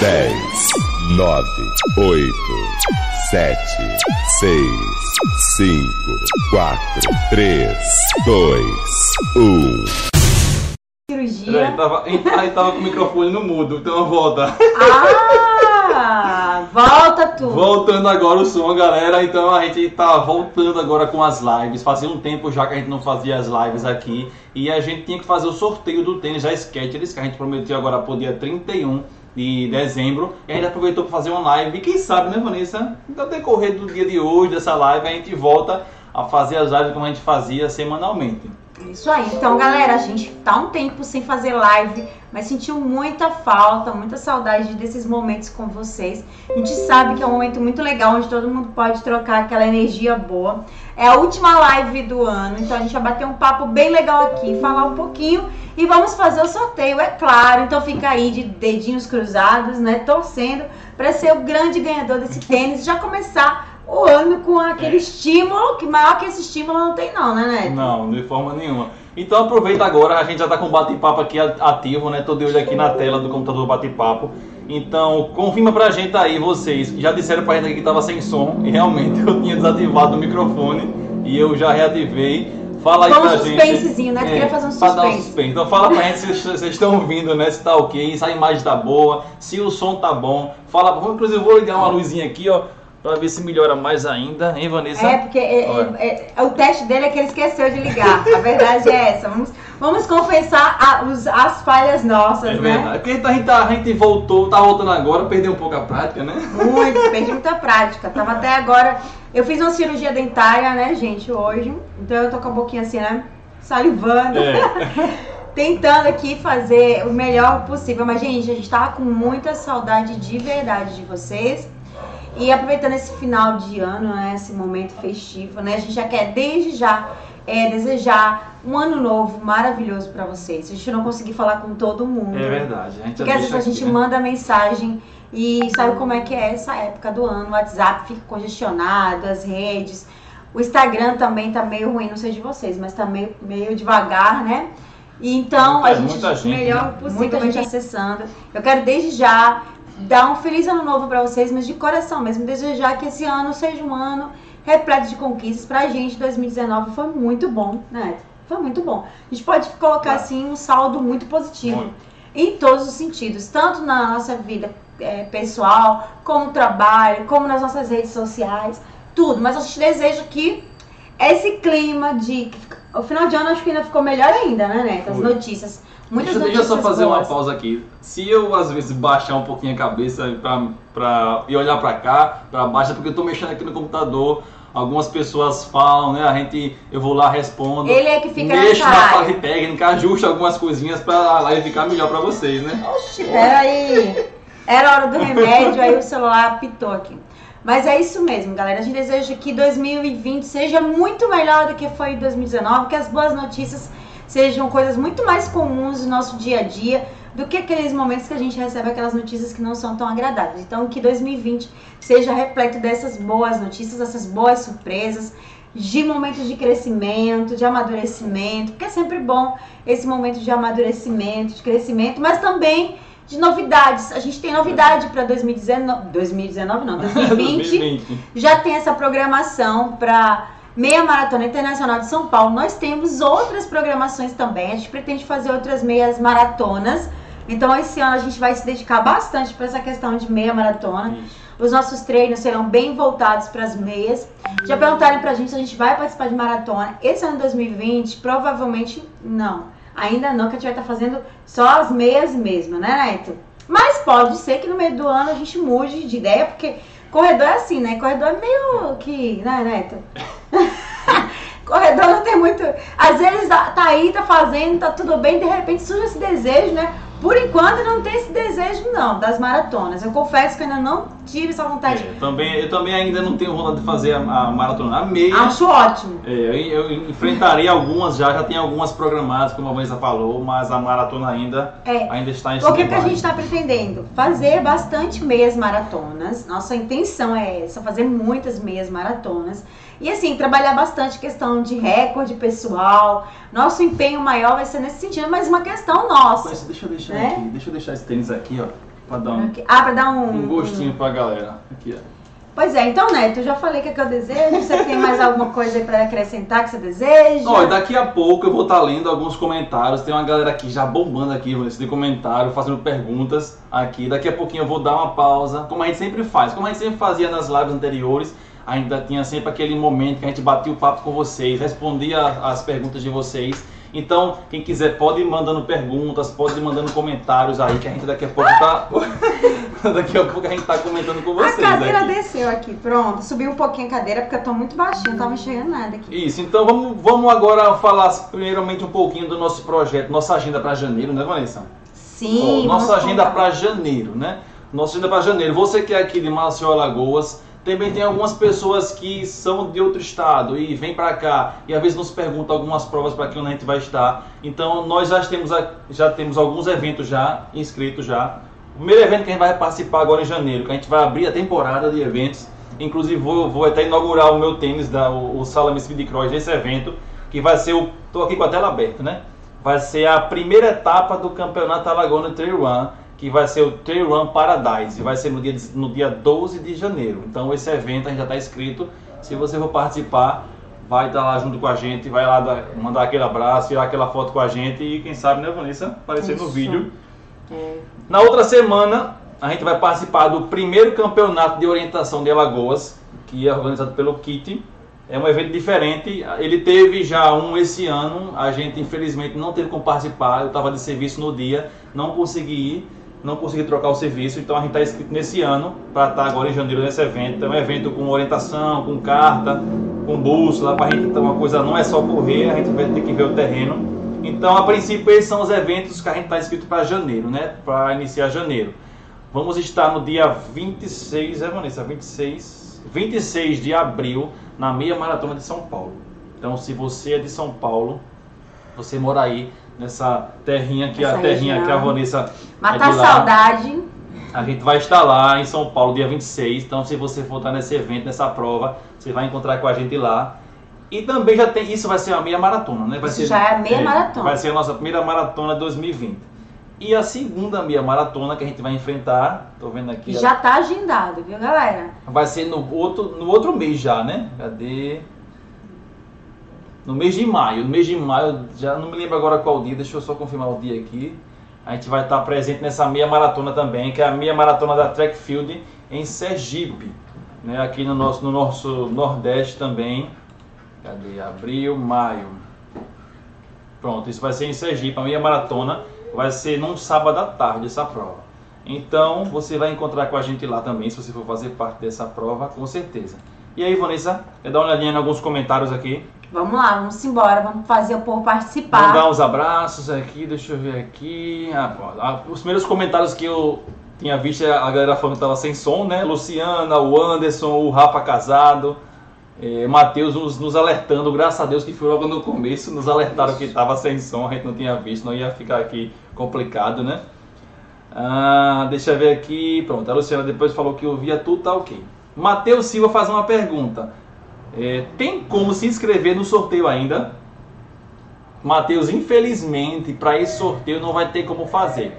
10, 9, 8, 7, 6, 5, 4, 3, 2, 1. Cirurgia. Aí tava, aí tava com o microfone no mudo, então volta. Ah! Volta tu! Voltando agora o som, galera. Então a gente tá voltando agora com as lives. Fazia um tempo já que a gente não fazia as lives aqui. E a gente tinha que fazer o sorteio do tênis da Skechers, que a gente prometeu agora pro dia 31 de dezembro. E a gente aproveitou para fazer uma live. E quem sabe, né, Vanessa? No decorrer do dia de hoje, dessa live, a gente volta a fazer as lives como a gente fazia semanalmente. Isso aí. Então, galera, a gente tá um tempo sem fazer live, mas sentiu muita falta, muita saudade desses momentos com vocês. A gente sabe que é um momento muito legal, onde todo mundo pode trocar aquela energia boa. É a última live do ano, então a gente vai bater um papo bem legal aqui, falar um pouquinho e vamos fazer o sorteio, é claro. Então fica aí de dedinhos cruzados, né, torcendo para ser o grande ganhador desse tênis, já começar o ano com aquele estímulo, que maior que esse estímulo não tem não, né, Neto? Não, de forma nenhuma. Então aproveita agora, a gente já tá com o bate-papo aqui ativo, né? Tô de olho aqui na tela do computador bate-papo. Então, confirma pra gente aí, vocês, já disseram pra gente aqui que tava sem som, e realmente eu tinha desativado o microfone e eu já reativei. Fala aí Vamos pra um gente. suspensezinho, né? Tu queria fazer um pra dar suspense. suspense. Então fala pra gente se vocês estão ouvindo, né? Se tá ok, se a imagem tá boa, se o som tá bom. Fala, inclusive eu vou ligar uma luzinha aqui, ó, pra ver se melhora mais ainda, hein, Vanessa? É, porque é, é, é, o teste dele é que ele esqueceu de ligar. A verdade é essa. Vamos, vamos confessar a- os- as falhas nossas, É né? verdade. Porque a gente, gente tá- a gente voltou, tá voltando agora, perdeu um pouco a prática, né? Muito, perdi muita prática. Tava até agora. Eu fiz uma cirurgia dentária, né, gente, hoje. Então eu tô com a boquinha assim, né? Salivando. É. Tentando aqui fazer o melhor possível. Mas, gente, a gente tava com muita saudade de verdade de vocês. E aproveitando esse final de ano, né, esse momento festivo, né, a gente já quer desde já é, desejar um ano novo maravilhoso pra vocês. Se a gente não conseguir falar com todo mundo. É verdade. A gente Porque às vezes a gente aqui, né? manda mensagem e sabe como é que é essa época do ano. O WhatsApp fica congestionado, as redes. O Instagram também tá meio ruim, não sei de vocês, mas tá meio, meio devagar, né? E então Muita- a gente, muita gente, melhor né? possível, muita gente acessando. Eu quero desde já dar um feliz ano novo pra vocês, mas de coração mesmo, desejar que esse ano seja um ano repleto de conquistas pra gente. 2019 foi muito bom, né? Foi muito bom. A gente pode colocar assim um saldo muito positivo Muito. em todos os sentidos, tanto na nossa vida é, pessoal, como no trabalho, como nas nossas redes sociais, tudo. Mas a gente deseja que esse clima de. O final de ano acho que ainda ficou melhor ainda, né, Neto? As notícias. Muitas Deixa, deixa eu só fazer uma boas. pausa aqui. Se eu às vezes baixar um pouquinho a cabeça pra, pra, e olhar pra cá, pra baixo, é porque eu tô mexendo aqui no computador. Algumas pessoas falam, né? A gente, eu vou lá, respondo. Ele é que fica Mexo na área. parte técnica, ajusto algumas coisinhas pra live ficar melhor pra vocês, né? Oxi, peraí. Era hora do remédio, aí o celular apitou aqui. Mas é isso mesmo, galera. A gente deseja que 2020 seja muito melhor do que foi 2019, que as boas notícias sejam coisas muito mais comuns no nosso dia a dia do que aqueles momentos que a gente recebe aquelas notícias que não são tão agradáveis. Então, que 2020 seja repleto dessas boas notícias, dessas boas surpresas, de momentos de crescimento, de amadurecimento, porque é sempre bom esse momento de amadurecimento, de crescimento, mas também de novidades. A gente tem novidade para 2019, 2019 não, 2020. 2020. Já tem essa programação para Meia Maratona Internacional de São Paulo. Nós temos outras programações também. A gente pretende fazer outras meias maratonas. Então esse ano a gente vai se dedicar bastante para essa questão de meia maratona. Isso. Os nossos treinos serão bem voltados para as meias. Já perguntaram pra gente se a gente vai participar de maratona. Esse ano 2020, provavelmente não. Ainda não, que a gente vai estar fazendo só as meias mesmo, né, Neto? Mas pode ser que no meio do ano a gente mude de ideia, porque corredor é assim, né? Corredor é meio que, né, Neto? corredor não tem muito. Às vezes tá tá aí, tá fazendo, tá tudo bem, de repente surge esse desejo, né? Por enquanto não tem esse desejo, não, das maratonas. Eu confesso que ainda não tive essa vontade. É, também, eu também ainda não tenho vontade de fazer a, a maratona. A meia. Acho ótimo. É, eu, eu enfrentarei algumas já, já tem algumas programadas, como a Vanessa falou, mas a maratona ainda, É. ainda está em O que, que a gente está pretendendo? Fazer bastante meias maratonas. Nossa intenção é essa, fazer muitas meias maratonas. E assim, trabalhar bastante questão de recorde pessoal. Nosso empenho maior vai ser nesse sentido, mas uma questão nossa. Mas deixa eu deixar Né? aqui, deixa eu deixar esse tênis aqui, ó. Pra dar um, Ah, pra dar um. um gostinho pra galera. Aqui, ó. Pois é, então, Neto, eu já falei o que, é que eu desejo. Você tem mais alguma coisa aí pra acrescentar que você deseja? E daqui a pouco eu vou estar lendo alguns comentários. Tem uma galera aqui já bombando aqui nesse comentário, fazendo perguntas aqui. Daqui a pouquinho eu vou dar uma pausa, como a gente sempre faz, como a gente sempre fazia nas lives anteriores. Ainda tinha sempre aquele momento que a gente batia o papo com vocês, respondia as perguntas de vocês. Então, quem quiser pode ir mandando perguntas, pode ir mandando comentários aí, que a gente daqui a pouco tá. daqui a pouco a gente tá comentando com vocês. a cadeira aqui. desceu aqui, pronto. Subiu um pouquinho a cadeira porque eu tô muito baixinha, não tava enxergando nada aqui. Isso, então vamos, vamos agora falar primeiramente um pouquinho do nosso projeto, nossa agenda para janeiro, né, Vanessa? Sim. Nossa agenda para janeiro, né? Nossa agenda para janeiro. Você que é aqui de Maceió, Alagoas, também tem algumas pessoas que são de outro estado e vêm para cá e às vezes nos perguntam algumas provas para que onde a gente vai estar. Então nós já temos, já temos alguns eventos já inscritos já. O primeiro evento que a gente vai participar agora em janeiro, que a gente vai abrir a temporada de eventos. Inclusive vou, vou até inaugurar o meu tênis, da, o, o Salame Speed Cross nesse evento, que vai ser o. Tô aqui com a tela aberta, né? Vai ser a primeira etapa do Campeonato Alagoano Trail Run, que vai ser o Trail Run Paradise. Vai ser no dia, no dia 12 de janeiro. Então esse evento a gente já está inscrito. Se você for participar, vai estar lá junto com a gente, vai lá dar- mandar aquele abraço, tirar aquela foto com a gente e quem sabe, né, Vanessa, aparecer no Isso. vídeo. É. Na outra semana, a gente vai participar do primeiro campeonato de orientação de Alagoas, que é organizado pelo KIT. É um evento diferente. Ele teve já um esse ano. A gente, infelizmente, não teve como participar. Eu estava de serviço no dia, não consegui ir, não consegui trocar o serviço. Então, a gente está inscrito nesse ano para estar agora em janeiro nesse evento. É um evento com orientação, com carta, com bússola, para a gente. Então, uma coisa não é só correr, a gente vai ter que ver o terreno. Então, a princípio, esses são os eventos que a gente está inscrito para janeiro, né? Para iniciar janeiro. Vamos estar no dia 26, é Vanessa? 26, 26 de abril, na meia maratona de São Paulo. Então, se você é de São Paulo, você mora aí nessa terrinha que é a Essa terrinha que a região. Vanessa Matar é de lá. saudade. A gente vai estar lá em São Paulo dia 26. Então, se você for estar nesse evento, nessa prova, você vai encontrar com a gente lá. E também já tem. Isso vai ser a meia maratona, né? Vai Isso ser, já é a meia maratona. Vai ser a nossa primeira maratona de 2020. E a segunda meia maratona que a gente vai enfrentar, tô vendo aqui, Já tá agendado, viu, galera? vai ser no outro, no outro mês já, né? Cadê? No mês de maio. No mês de maio, já não me lembro agora qual dia, deixa eu só confirmar o dia aqui. A gente vai estar presente nessa meia maratona também, que é a meia maratona da Track Field em Sergipe, né? Aqui no nosso, no nosso Nordeste também. Cadê? Abril, maio. Pronto, isso vai ser em Sergipe, a meia maratona vai ser num sábado à tarde essa prova. Então você vai encontrar com a gente lá também, se você for fazer parte dessa prova, com certeza. E aí, Vanessa, quer dar uma olhadinha em alguns comentários aqui? Vamos lá, vamos embora, vamos fazer o povo participar. uns abraços aqui, deixa eu ver aqui. Ah, ah, os primeiros comentários que eu tinha visto, a galera falando que estava sem som, né? Luciana, o Anderson, o Rafa Casado, eh, Matheus nos, nos alertando, graças a Deus que foi logo no começo, nos alertaram que estava sem som, a gente não tinha visto, não ia ficar aqui complicado, né? Ah, deixa eu ver aqui, pronto, a Luciana depois falou que ouvia tudo, tá ok. Matheus Silva faz uma pergunta. Eh, tem como se inscrever no sorteio ainda? Matheus, infelizmente, para esse sorteio não vai ter como fazer.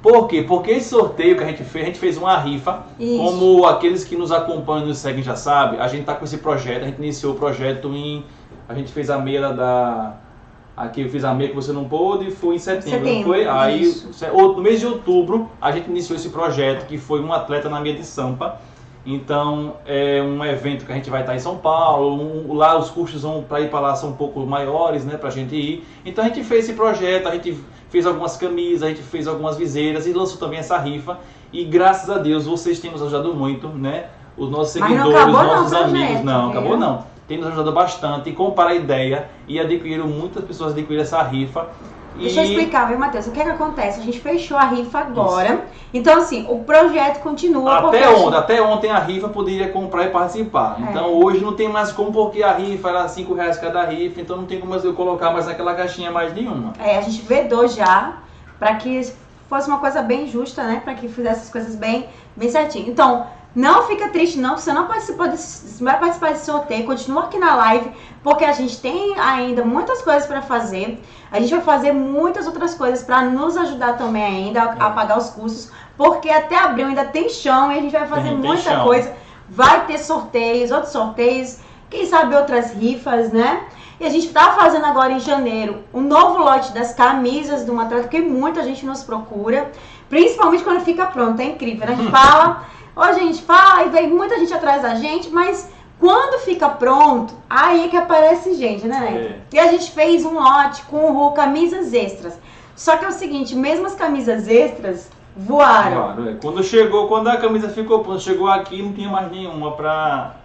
Por quê? Porque esse sorteio que a gente fez, a gente fez uma rifa, Isso. como aqueles que nos acompanham e nos seguem já sabem, a gente tá com esse projeto, a gente iniciou o projeto em. A gente fez a meia da. Aqui eu fiz a meia que você não pôde, foi em setembro, não Setembro, foi? Aí, isso. no mês de outubro, a gente iniciou esse projeto, que foi um atleta na meia de Sampa. Então, é um evento que a gente vai estar em São Paulo. um- lá os custos vão para ir para lá são um pouco maiores, né, para a gente ir. Então a gente fez esse projeto, a gente fez algumas camisas, a gente fez algumas viseiras e lançou também essa rifa. E graças a Deus vocês têm nos ajudado muito, né? Os nossos seguidores, os não nossos projeto, amigos. Não, acabou viu? não. Tem nos ajudado bastante e compraram a ideia e adquiriram, muitas pessoas adquiriram essa rifa. Deixa eu explicar, viu, Matheus? O que é que acontece? A gente fechou a rifa agora. Então, assim, o projeto continua. Até a gente- ontem, até ontem a rifa poderia comprar e participar. É. Então hoje não tem mais como, porque a rifa era 5 reais cada rifa, então não tem como eu colocar mais naquela caixinha mais nenhuma. É, a gente vedou já para que fosse uma coisa bem justa, né? Para que fizesse as coisas bem, bem certinho. Então, Não fica triste, não. Você não participou desse, vai participar desse sorteio. Continua aqui na live, porque a gente tem ainda muitas coisas para fazer. A gente vai fazer muitas outras coisas para nos ajudar também ainda a, a, pagar os custos, porque até abril ainda tem chão e a gente vai fazer tem, muita tem coisa. Vai ter sorteios, outros sorteios, quem sabe outras rifas, né? E a gente está fazendo agora em janeiro um novo lote das camisas do Matrato, que muita gente nos procura, principalmente quando fica pronto. É incrível, né? A gente fala Ó, gente, fala, e vem muita gente atrás da gente, mas quando fica pronto, aí é que aparece gente, né? É. E a gente fez um lote com camisas extras. Só que é o seguinte, mesmo as camisas extras voaram. Claro, é. Quando chegou, quando a camisa ficou pronta, chegou aqui, não tinha mais nenhuma pra,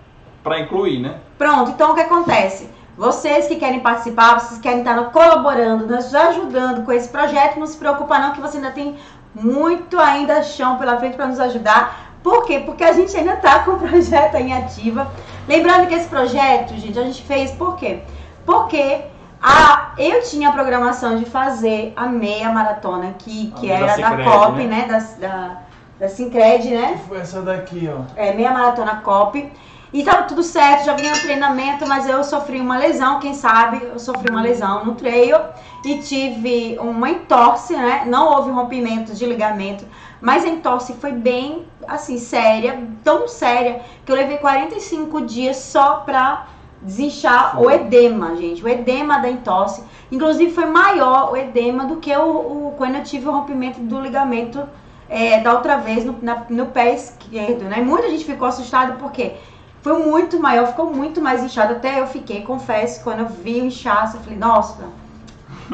pra incluir, né? Pronto, então o que acontece? Vocês que querem participar, vocês querem estar colaborando, nos ajudando com esse projeto, não se preocupa não que você ainda tem muito ainda chão pela frente para nos ajudar. Por quê? Porque a gente ainda está com o projeto em ativa. Lembrando que esse projeto, gente, a gente fez por quê? Porque a, eu tinha a programação de fazer a meia maratona, que, que era da, da COP, né? né? Da, da, da Sincred, né? Que foi essa daqui, ó. É, meia maratona COP. E tava tudo certo, já vinha no treinamento, mas eu sofri uma lesão, quem sabe, eu sofri uma lesão no trail e tive uma entorse, né? Não houve rompimento de ligamento, mas a entorse foi bem, assim, séria, tão séria, que eu levei 45 dias só pra desinchar o edema, gente. O edema da entorse. Inclusive foi maior o edema do que o, o quando eu tive o rompimento do ligamento é, da outra vez no, na, no pé esquerdo, né? Muita gente ficou assustada porque foi muito maior, ficou muito mais inchado. Até eu fiquei, confesso, quando eu vi o inchaço, eu falei, nossa,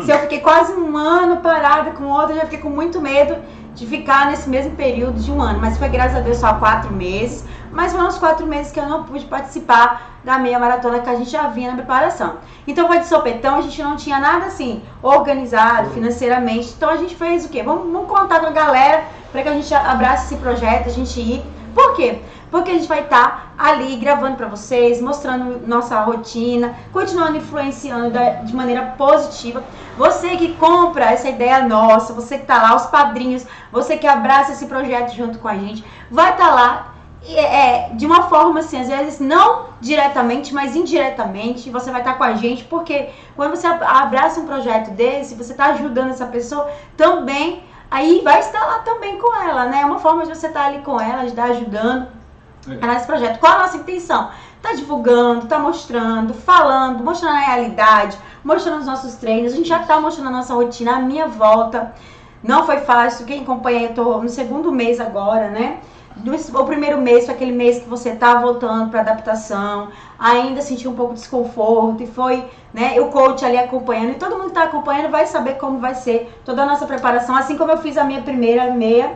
se eu fiquei quase um ano parada com outra, eu já fiquei com muito medo de ficar nesse mesmo período de um ano. Mas foi, graças a Deus, só quatro meses. Mas foram os quatro meses que eu não pude participar da meia maratona que a gente já vinha na preparação. Então foi de sopetão, a gente não tinha nada assim organizado financeiramente. Então a gente fez o quê? Vamos, vamos contar com a galera para que a gente abrace esse projeto, a gente ir. Por quê? Porque a gente vai estar tá ali gravando para vocês, mostrando nossa rotina, continuando influenciando de maneira positiva. Você que compra essa ideia nossa, você que está lá, os padrinhos, você que abraça esse projeto junto com a gente, vai estar tá lá é, de uma forma assim, às vezes não diretamente, mas indiretamente, você vai estar tá com a gente, porque quando você abraça um projeto desse, você está ajudando essa pessoa também, aí vai estar lá também com ela, né? É uma forma de você estar ali com ela, de estar ajudando é. nesse projeto. Qual a nossa intenção? Tá divulgando, tá mostrando, falando, mostrando a realidade, mostrando os nossos treinos. A gente já tá mostrando a nossa rotina, a minha volta. Não foi fácil. Quem acompanha, eu tô no segundo mês agora, né? o primeiro mês foi aquele mês que você tá voltando para adaptação, ainda sentiu um pouco de desconforto e foi, né, o coach ali acompanhando e todo mundo que tá acompanhando vai saber como vai ser toda a nossa preparação, assim como eu fiz a minha primeira meia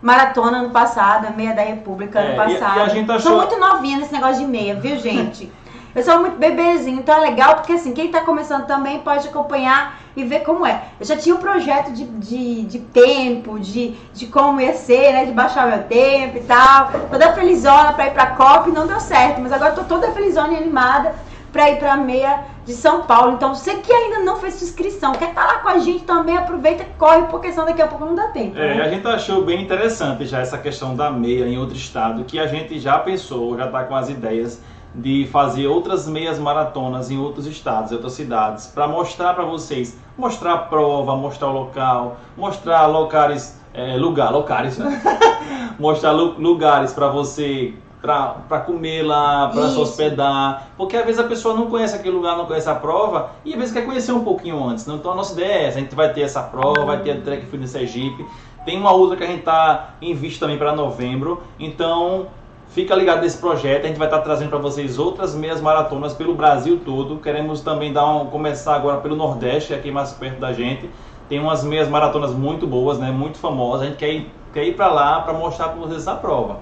maratona ano passado, meia da República ano é, passado. E, e a gente achou... Sou muito novinha nesse negócio de meia, viu, gente? Eu sou muito bebezinho, então é legal porque assim, quem tá começando também pode acompanhar e ver como é. Eu já tinha um projeto de, de, de tempo, de, de como ia ser, né? De baixar meu tempo e tal. Toda felizona pra ir pra COP, não deu certo, mas agora tô toda felizona e animada pra ir pra meia de São Paulo. Então, você que ainda não fez sua inscrição, quer estar lá com a gente também, aproveita e corre, porque senão daqui a pouco não dá tempo. É, né? a gente achou bem interessante já essa questão da meia em outro estado, que a gente já pensou, já está com as ideias de fazer outras meias maratonas em outros estados, em outras cidades, para mostrar para vocês, mostrar a prova, mostrar o local, mostrar locais, é, lugar, locais, né? mostrar lugares para você para comer lá, para se hospedar, porque às vezes a pessoa não conhece aquele lugar, não conhece a prova e às vezes quer conhecer um pouquinho antes. Né? Então a nossa ideia é essa, a gente vai ter essa prova, vai ter a Trek no Sergipe, tem uma outra que a gente está em vista também para novembro, então fica ligado nesse projeto, a gente vai estar tá trazendo para vocês outras meias maratonas pelo Brasil todo, queremos também dar um, começar agora pelo Nordeste, aqui mais perto da gente, tem umas meias maratonas muito boas, né, muito famosas, a gente quer ir, quer ir para lá para mostrar para vocês essa prova.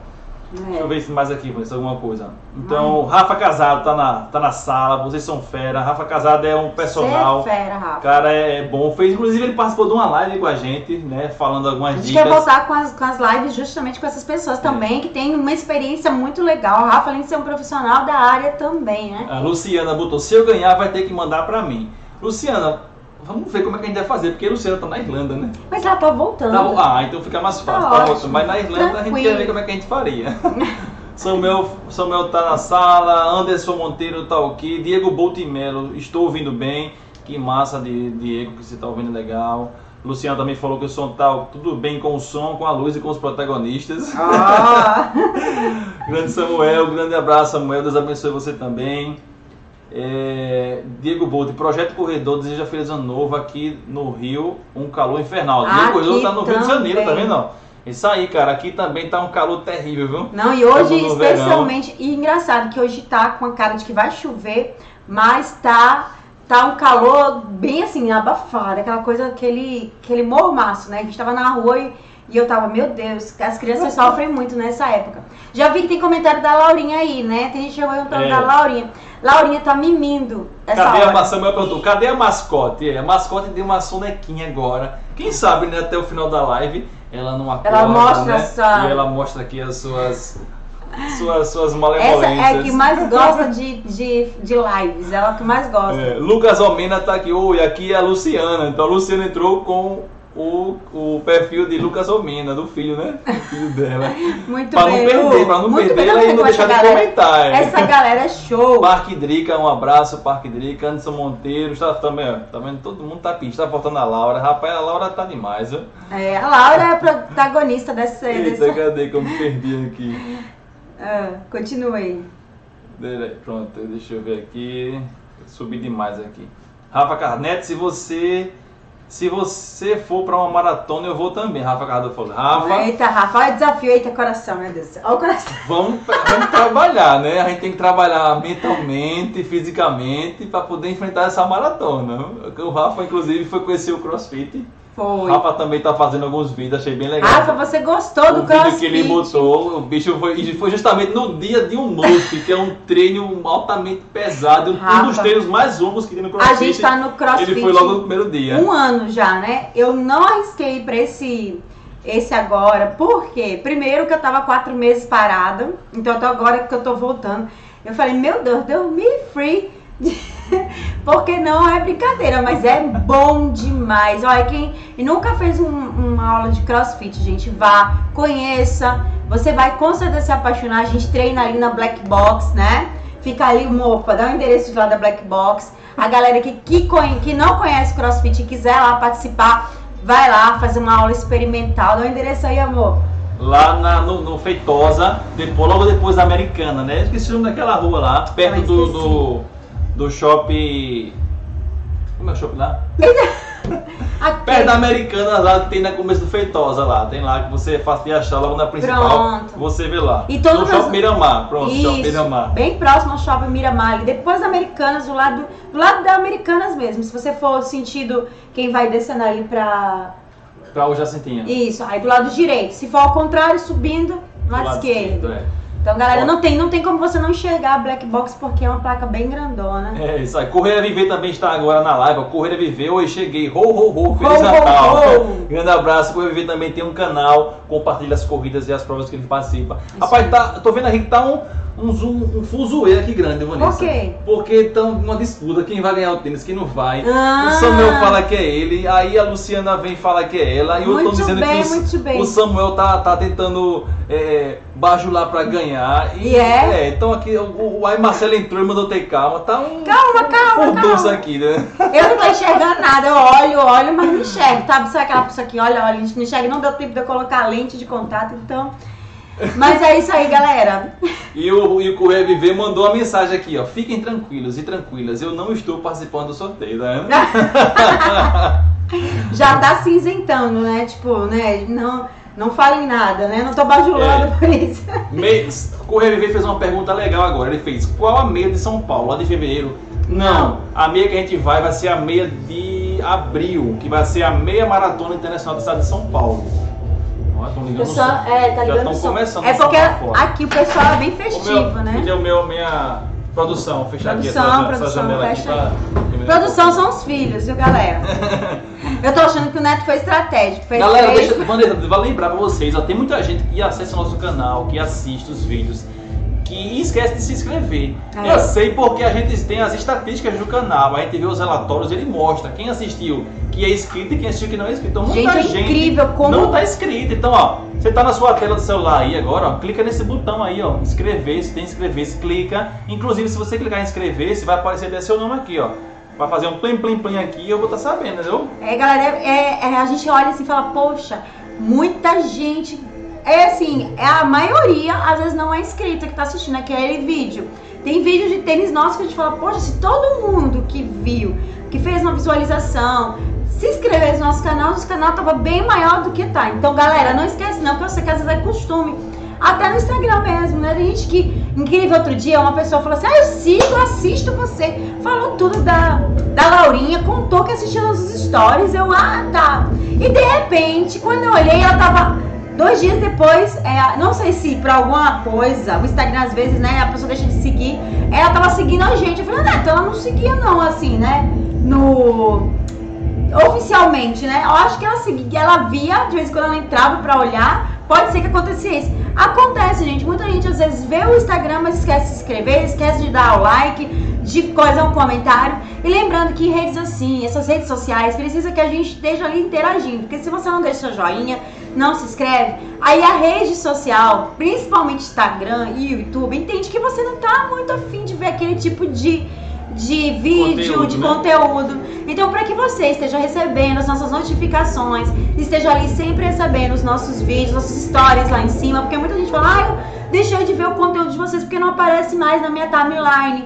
É. Deixa eu ver se mais aqui, se alguma coisa. Então, Ai. Rafa Casado tá na, tá na sala, vocês são fera. Rafa Casado é um personal. Você é fera, Rafa. Cara, é, é bom. Fez, inclusive, ele participou de uma live com a gente, né? Falando algumas dicas. A gente dicas. quer voltar com as, com as lives justamente com essas pessoas também, é. que tem uma experiência muito legal. O Rafa, além de ser um profissional da área também, né? A Luciana botou: se eu ganhar, vai ter que mandar pra mim. Luciana, Vamos ver como é que a gente vai fazer, porque a Luciana tá na Irlanda, né? Mas ela tá voltando. Tá, ah, então fica mais fácil. Tá, tá voltando. Mas na Irlanda Tranquilo. a gente quer ver como é que a gente faria. Samuel, Samuel tá na sala, Anderson Monteiro tá aqui, Diego Boltimelo, estou ouvindo bem. Que massa, de, Diego, que você tá ouvindo legal. Luciano também falou que o som tá tudo bem com o som, com a luz e com os protagonistas. Ah, grande Samuel, grande abraço, Samuel. Deus abençoe você também. É, Diego Bolt, Projeto Corredor deseja feliz ano novo aqui no Rio, um calor infernal. Diego Aqui Corredor tá no Rio de Janeiro, tá também. vendo? ó? Isso aí, cara, aqui também tá um calor terrível, viu? Não, e hoje, no verão. especialmente, e engraçado que hoje tá com a cara de que vai chover, mas tá, tá um calor bem assim, abafado, aquela coisa, aquele, aquele mormaço, né? A gente tava na rua e, e eu tava, meu Deus, as crianças sofrem muito nessa época. Já vi que tem comentário da Laurinha aí, né? Tem gente perguntando É. da Laurinha. Laurinha tá mimindo essa Cadê hora. a Samuel perguntou, cadê a mascote? É, a mascote deu uma sonequinha agora. Quem sabe, né, até o final da live, ela não acorda, Ela mostra né? sua- E ela mostra aqui as suas, suas, suas Essa malemolências. é a que mais gosta de, de, de lives, ela é a que mais gosta. É, Lucas Almena tá aqui, oi, aqui é a Luciana. Então a Luciana entrou com o, o perfil de Lucas Almena, do filho, né? Do filho dela. Muito pra não bem. perder, Lu. pra não Muito perder bem, ela e não deixar de comentar. é. Essa galera é show. Parque Drica, um abraço, Parque Drica, Anderson Monteiro, está também, ó, tá vendo? Todo mundo tá pedindo, tá faltando a Laura. Rapaz, a Laura tá demais, ó. É, a Laura é a protagonista dessa. Eita, dessa... cadê que eu me perdi aqui? Ah, continua aí. Pronto, deixa eu ver aqui. Subi demais aqui. Rafa Carnetti, se você. Se você for pra uma maratona, eu vou também. Rafa Carnetti falou. Rafa, Eita, Rafa, olha o desafio. Eita, coração, meu Deus. Olha o coração. vamos, vamos trabalhar, né? A gente tem que trabalhar mentalmente, fisicamente, pra poder enfrentar essa maratona. O Rafa, inclusive, foi conhecer o CrossFit. O Foi. Rafa também tá fazendo alguns vídeos, achei bem legal. Rafa, você gostou o do vídeo crossfit? que ele botou, o bicho foi, foi justamente no dia de um MUSP, que é um treino altamente pesado, um Rafa. dos treinos mais longos que tem no CrossFit. A gente tá no crossfit Ele foi logo no primeiro dia. um ano já, né? Eu não arrisquei pra esse, esse agora. Por quê? Primeiro que eu tava quatro meses parada. Então até agora que eu tô voltando. Eu falei, meu Deus, Deus me free. Porque não é brincadeira, mas é bom demais. Olha, quem nunca fez um- uma aula de crossfit, gente, vá, conheça. Você vai com certeza se apaixonar. A gente treina ali na Black Box, né? Fica ali, mofa, dá o endereço de lá da Black Box. A galera que, que, que não conhece crossfit e quiser lá participar, vai lá fazer uma aula experimental. Dá o endereço aí, amor. Lá na- no, no Feitosa, depois, logo depois da Americana, né? Esqueci o nome daquela rua lá, perto Ah, do, do, do shopping. Como é o shopping lá? Aqui. Perto da Americana lá que tem na começo do Feitosa lá. Tem lá que você é fácil de achar logo na principal. Pronto. Você vê lá. E todo no shopping Miramar. Pronto, shopping Isso, Miramar. bem próximo ao Shopping Miramar, ali, depois da Americanas, do lado, do lado da Americanas mesmo. Se você for sentido quem vai descendo ali pra. Pra o Jacintinha. Isso, aí do lado direito. Se for ao contrário, subindo, do lado, esquerdo. é. Então, galera, não tem, não tem como você não enxergar a Black Box porque é uma placa bem grandona. É isso aí. Correr a Viver também está agora na live. ó. Correr a Viver, oi, cheguei. Ho, ho, ho, Feliz Ho, ho, Natal. ho. Grande abraço. Correr a Viver também tem um canal, compartilha as corridas e as provas que ele participa. Rapaz, tá, tô vendo aqui que tá um, um, zoom, um fuzuê aqui grande, Vanessa. Por quê? Porque estão uma disputa, quem vai ganhar o tênis, quem não vai. Ah. O Samuel fala que é ele, aí a Luciana vem e fala que é ela, e eu tô Muito dizendo bem, que o, o Samuel tá, tá tentando é, bajular pra ganhar. E é? então aqui o, o aí Marcelo entrou e mandou ter calma. Tá um Calma, calma, furdunço calma. aqui, né? Eu não tô enxergando nada, eu olho, olho, mas não enxergo, tá? Sabe aquela pessoa que olha, olha, a gente não enxerga, não deu tempo de eu colocar a lente de contato, então. Mas é isso aí, galera. E o, e o Correio Viver mandou uma mensagem aqui, ó. Fiquem tranquilos e tranquilas, eu não estou participando do sorteio, vendo? Já tá cinzentando, né? Tipo, né? Não, não falem nada, né? Não tô bajulando É. por isso. Mês, Correio Viver fez uma pergunta legal agora. Ele fez: qual a meia de São Paulo? A de fevereiro? Não, a meia que a gente vai vai ser a meia de abril, que vai ser a meia maratona internacional do estado de São Paulo. Ó, tão ligando Pessoal, som. é, tá Já ligando tão o som. começando É porque aqui o pessoal é bem festivo, meu, né? O meu, minha produção? Fechar aqui Produção, essa, essa produção, janela aqui fecha pra... Produção são os filhos, viu, galera? Eu tô achando que o Neto foi estratégico. Fez Galera, três- deixa, Vanessa, vou lembrar pra vocês, ó, tem muita gente que acessa o nosso canal, que assiste os vídeos, que esquece de se inscrever. É. Eu sei porque a gente tem as estatísticas do canal, a gente vê os relatórios, ele mostra quem assistiu que é inscrito e quem assistiu que não é inscrito. Então muita Gente, é gente incrível como- não tá inscrito. Então, ó, Você tá na sua tela do celular aí agora, ó, clica nesse botão aí, ó, inscrever-se, tem inscrever-se, clica. Inclusive, se você clicar em inscrever-se, vai aparecer até seu nome aqui, ó. Vai fazer um plim plim plim aqui eu vou estar sabendo, entendeu? É, galera, é, é- a gente olha assim e fala, poxa, muita gente. É assim, é a maioria às vezes não é inscrita que tá assistindo aquele vídeo. Tem vídeo de tênis nosso que a gente fala, poxa, se todo mundo que viu, que fez uma visualização, se inscrevesse no nosso canal, nosso canal tava bem maior do que tá. Então, galera, não esquece não, que eu sei que às vezes é costume. Até no Instagram mesmo, né? Tem gente que, incrível, outro dia uma pessoa falou assim, ah, eu sigo, assisto você. Falou tudo da, da Laurinha, contou que assistiu nossos stories. Eu, ah, tá. E de repente, quando eu olhei, ela tava dois dias depois, é, não sei se por alguma coisa, o Instagram às vezes, né, a pessoa deixa de seguir, ela tava seguindo a gente. Eu falei, ah, então ela não seguia não, assim, né? No oficialmente, né? Eu acho que ela seguia, ela via, de vez em quando ela entrava pra olhar, pode ser que acontecia isso. Acontece, gente, muita gente às vezes vê o Instagram, mas esquece de se inscrever, esquece de dar o like, de coisar um comentário. E lembrando que redes assim, essas redes sociais, precisa que a gente esteja ali interagindo, porque se você não deixa joinha, não se inscreve, aí a rede social, principalmente Instagram e YouTube, entende que você não tá muito afim de ver aquele tipo de de vídeo, Conteúdo, de né? conteúdo. Então, para que você esteja recebendo as nossas notificações, esteja ali sempre recebendo os nossos vídeos, nossos stories lá em cima, porque muita gente fala, ah, eu deixei de ver o conteúdo de vocês porque não aparece mais na minha timeline.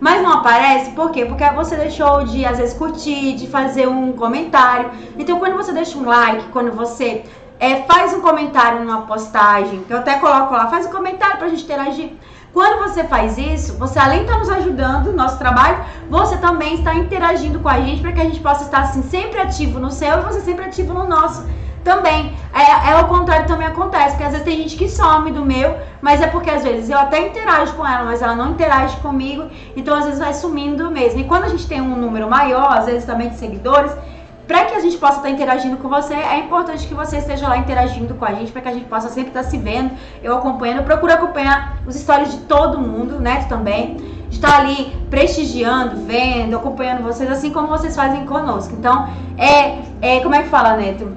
Mas não aparece, por quê? Porque você deixou de, às vezes, curtir, de fazer um comentário. Então, quando você deixa um like, quando você é, faz um comentário numa postagem, que eu até coloco lá, faz um comentário pra gente interagir. Quando você faz isso, você além de estar nos ajudando no nosso trabalho, você também está interagindo com a gente para que a gente possa estar assim sempre ativo no seu e você sempre ativo no nosso também. É, é o contrário também acontece, porque às vezes tem gente que some do meu, mas é porque às vezes eu até interajo com ela, mas ela não interage comigo, então às vezes vai sumindo mesmo. E quando a gente tem um número maior, às vezes também de seguidores, para que a gente possa estar interagindo com você, é importante que você esteja lá interagindo com a gente, para que a gente possa sempre estar se vendo, eu acompanhando, procuro acompanhar os stories de todo mundo, né, tu também, estar ali prestigiando, vendo, acompanhando vocês, assim como vocês fazem conosco. Então, é, é como é que fala, Neto?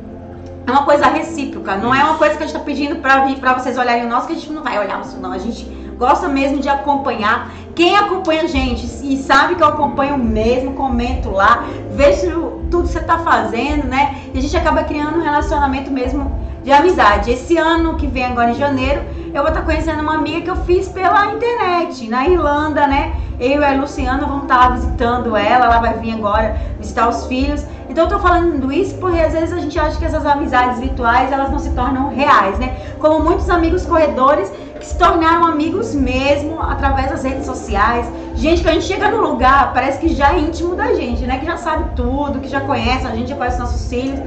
É uma coisa recíproca, não é uma coisa que a gente está pedindo para vocês olharem o nosso, que a gente não vai olhar o seu, não. A gente gosta mesmo de acompanhar. Quem acompanha a gente e sabe que eu acompanho mesmo, comento lá, vejo tudo que você tá fazendo, né? E a gente acaba criando um relacionamento mesmo de amizade. Esse ano que vem agora em janeiro, eu vou estar conhecendo uma amiga que eu fiz pela internet, na Irlanda, né? Eu e a Luciana vamos estar visitando ela, ela vai vir agora visitar os filhos. Então eu tô falando isso porque às vezes a gente acha que essas amizades virtuais, elas não se tornam reais, né? Como muitos amigos corredores que se tornaram amigos mesmo através das redes sociais. Gente que a gente chega no lugar, parece que já é íntimo da gente, né? Que já sabe tudo, que já conhece, a gente já conhece nossos filhos.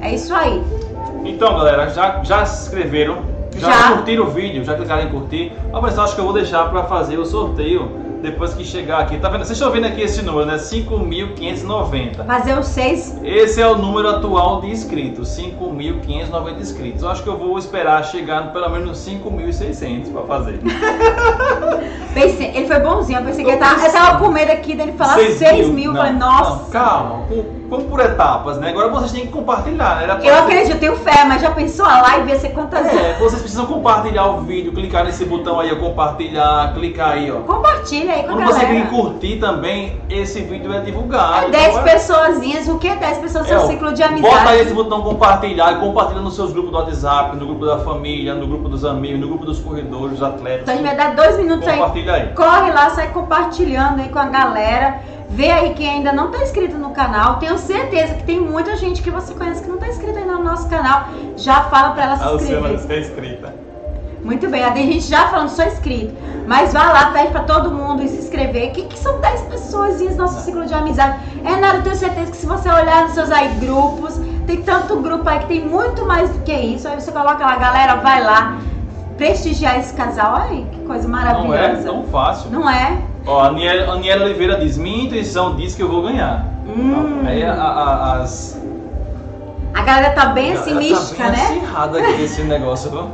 É isso aí. Então, galera, já, já se inscreveram? Já, Já. curtiram o vídeo? Já clicaram em curtir? Ah, mas eu acho que eu vou deixar pra fazer o sorteio depois que chegar aqui. Tá vendo? Vocês estão vendo aqui esse número, né? 5.590. Fazer os seis. Esse é o número atual de inscritos, 5.590 inscritos. Eu acho que eu vou esperar chegar no pelo menos 5.600 pra fazer. Pensei, ele foi bonzinho, eu pensei que ele tava, eu tava com medo aqui dele falar 6 mil. Eu Não, falei, nossa. não, calma, vamos por etapas, né? Agora vocês têm que compartilhar, né? Eu acredito, eu tenho fé, mas já pensou a live ia ser quantas É, vocês precisam compartilhar o vídeo, clicar nesse botão aí, ó, compartilhar, clicar aí, ó. Compartilha aí com a Quando você galera. vir curtir também, esse vídeo é divulgado. É 10 Então, vai- pessoazinhas, o que é 10 pessoas no É, seu ciclo de Bota aí amizade? esse botão compartilhar e compartilha nos seus grupos do WhatsApp, no grupo da família, no grupo dos amigos, no grupo dos corredores, dos atletas. Então a gente vai dar dois minutos aí. Compartilha aí. Corre lá, sai compartilhando aí com a galera. Vê aí quem ainda não tá inscrito no canal. Tenho certeza que tem muita gente que você conhece que não tá inscrito ainda no nosso canal. Já fala pra ela se A Luciana inscrever. está inscrita. Muito bem, tem gente já falando, sou inscrito. Mas vai lá, pede pra todo mundo se inscrever. Que, que são 10 pessoas no nosso ciclo de amizade. É nada, eu tenho certeza que se você olhar nos seus aí grupos, tem tanto grupo aí que tem muito mais do que isso. Aí você coloca lá, galera, vai lá prestigiar esse casal. Olha aí, que coisa Não é maravilhosa. tão fácil. Não é? Ó, a Aniela, Oliveira diz: Minha intuição diz que eu vou ganhar. Hum. Aí a- a- as. A galera tá bem assim, ela mística, tá bem né? acirrada aqui esse negócio, viu?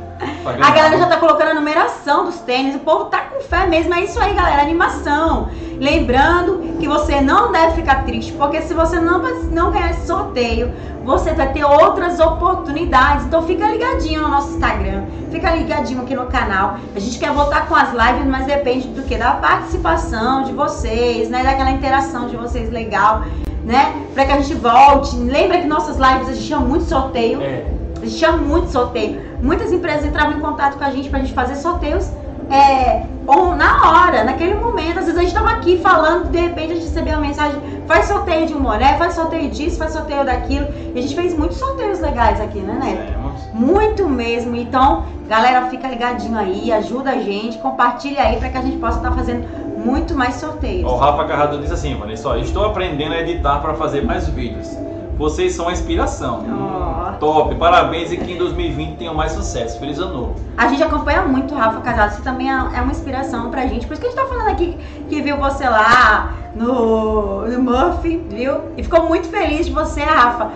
A galera já tá colocando a numeração dos tênis, o povo tá com fé mesmo. É isso aí, galera, animação. Lembrando que você não deve ficar triste, porque se você não, não ganhar esse sorteio, você vai ter outras oportunidades. Então fica ligadinho no nosso Instagram, fica ligadinho aqui no canal. A gente quer voltar com as lives, mas depende do que? Da participação de vocês, né? Daquela interação de vocês legal, né? Pra que a gente volte. Lembra que nossas lives a gente tinha muito sorteio. É. A tinha muito sorteio. Muitas empresas entravam em contato com a gente pra gente fazer sorteios é, ou na hora, naquele momento. Às vezes a gente tava aqui falando, de repente a gente recebeu uma mensagem, faz sorteio de um boné, faz sorteio disso, faz sorteio daquilo. E a gente fez muitos sorteios legais aqui, né, Neto? Temos. Muito mesmo. Então, galera, fica ligadinho aí, ajuda a gente, compartilha aí pra que a gente possa estar fazendo muito mais sorteios. O Rafa Carrado disse assim, Vanessa, estou aprendendo a editar para fazer mais vídeos. Vocês são a inspiração. Ó. Top, parabéns e que em 2020 tenham mais sucesso. Feliz ano novo. A gente acompanha muito o Rafa Casado, você também é é uma inspiração pra gente. Por isso que a gente tá falando aqui que viu você lá no, no Murphy, viu? E ficou muito feliz de você, Rafa.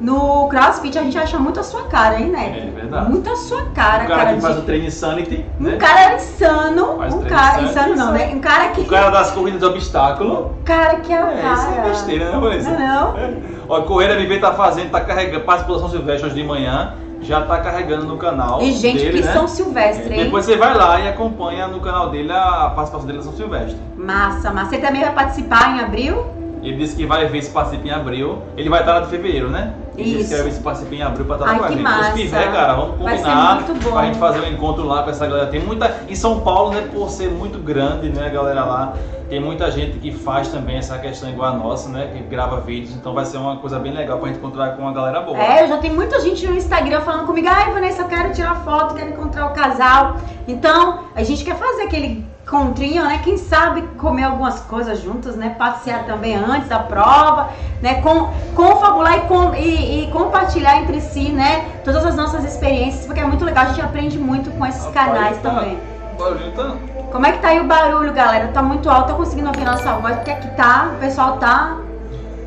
No CrossFit a gente acha muito a sua cara, hein, né? É verdade. Muito a sua cara, O cara que de- faz o treino Insanity, né? Um cara insano, Faz um cara insano, insano não, né? Um cara que O cara das corridas de obstáculo. cara que é o É, cara. isso é besteira, né, Vanessa? Não, não. Ó, Correr a Viver tá fazendo, tá carregando, participou da São Silvestre hoje de manhã, já tá carregando no canal E gente, dele, que né? São Silvestre, hein? Depois você vai lá e acompanha no canal dele a participação dele na São Silvestre. Massa, massa. Você também vai participar em abril? Ele disse que vai ver se participa em abril. Ele vai estar lá de fevereiro, né? Ele disse Isso. que se participa em abril pra estar lá Ai, com a gente. massa. Os tiver, cara, vamos Vai ser combinar. muito bom. Pra gente fazer um encontro lá com essa galera. Tem muita. Em São Paulo, né, por ser muito grande, né, a galera lá. Tem muita gente que faz também essa questão igual a nossa, né? Que grava vídeos. Então vai ser uma coisa bem legal pra gente encontrar com uma galera boa. É, já tem muita gente no Instagram falando comigo, ai Vanessa, eu quero tirar foto, quero encontrar o casal. Então, a gente quer fazer aquele encontrinho, né? Quem sabe comer algumas coisas juntas, né? Passear também antes da prova, né? Com, confabular e, com, e, e compartilhar entre si, né? Todas as nossas experiências, porque é muito legal, a gente aprende muito com esses Rapaz, canais tá- também. O barulho tá. Como é que tá aí o barulho, galera? Tá muito alto, tô conseguindo ouvir nossa voz, porque aqui tá, o pessoal tá,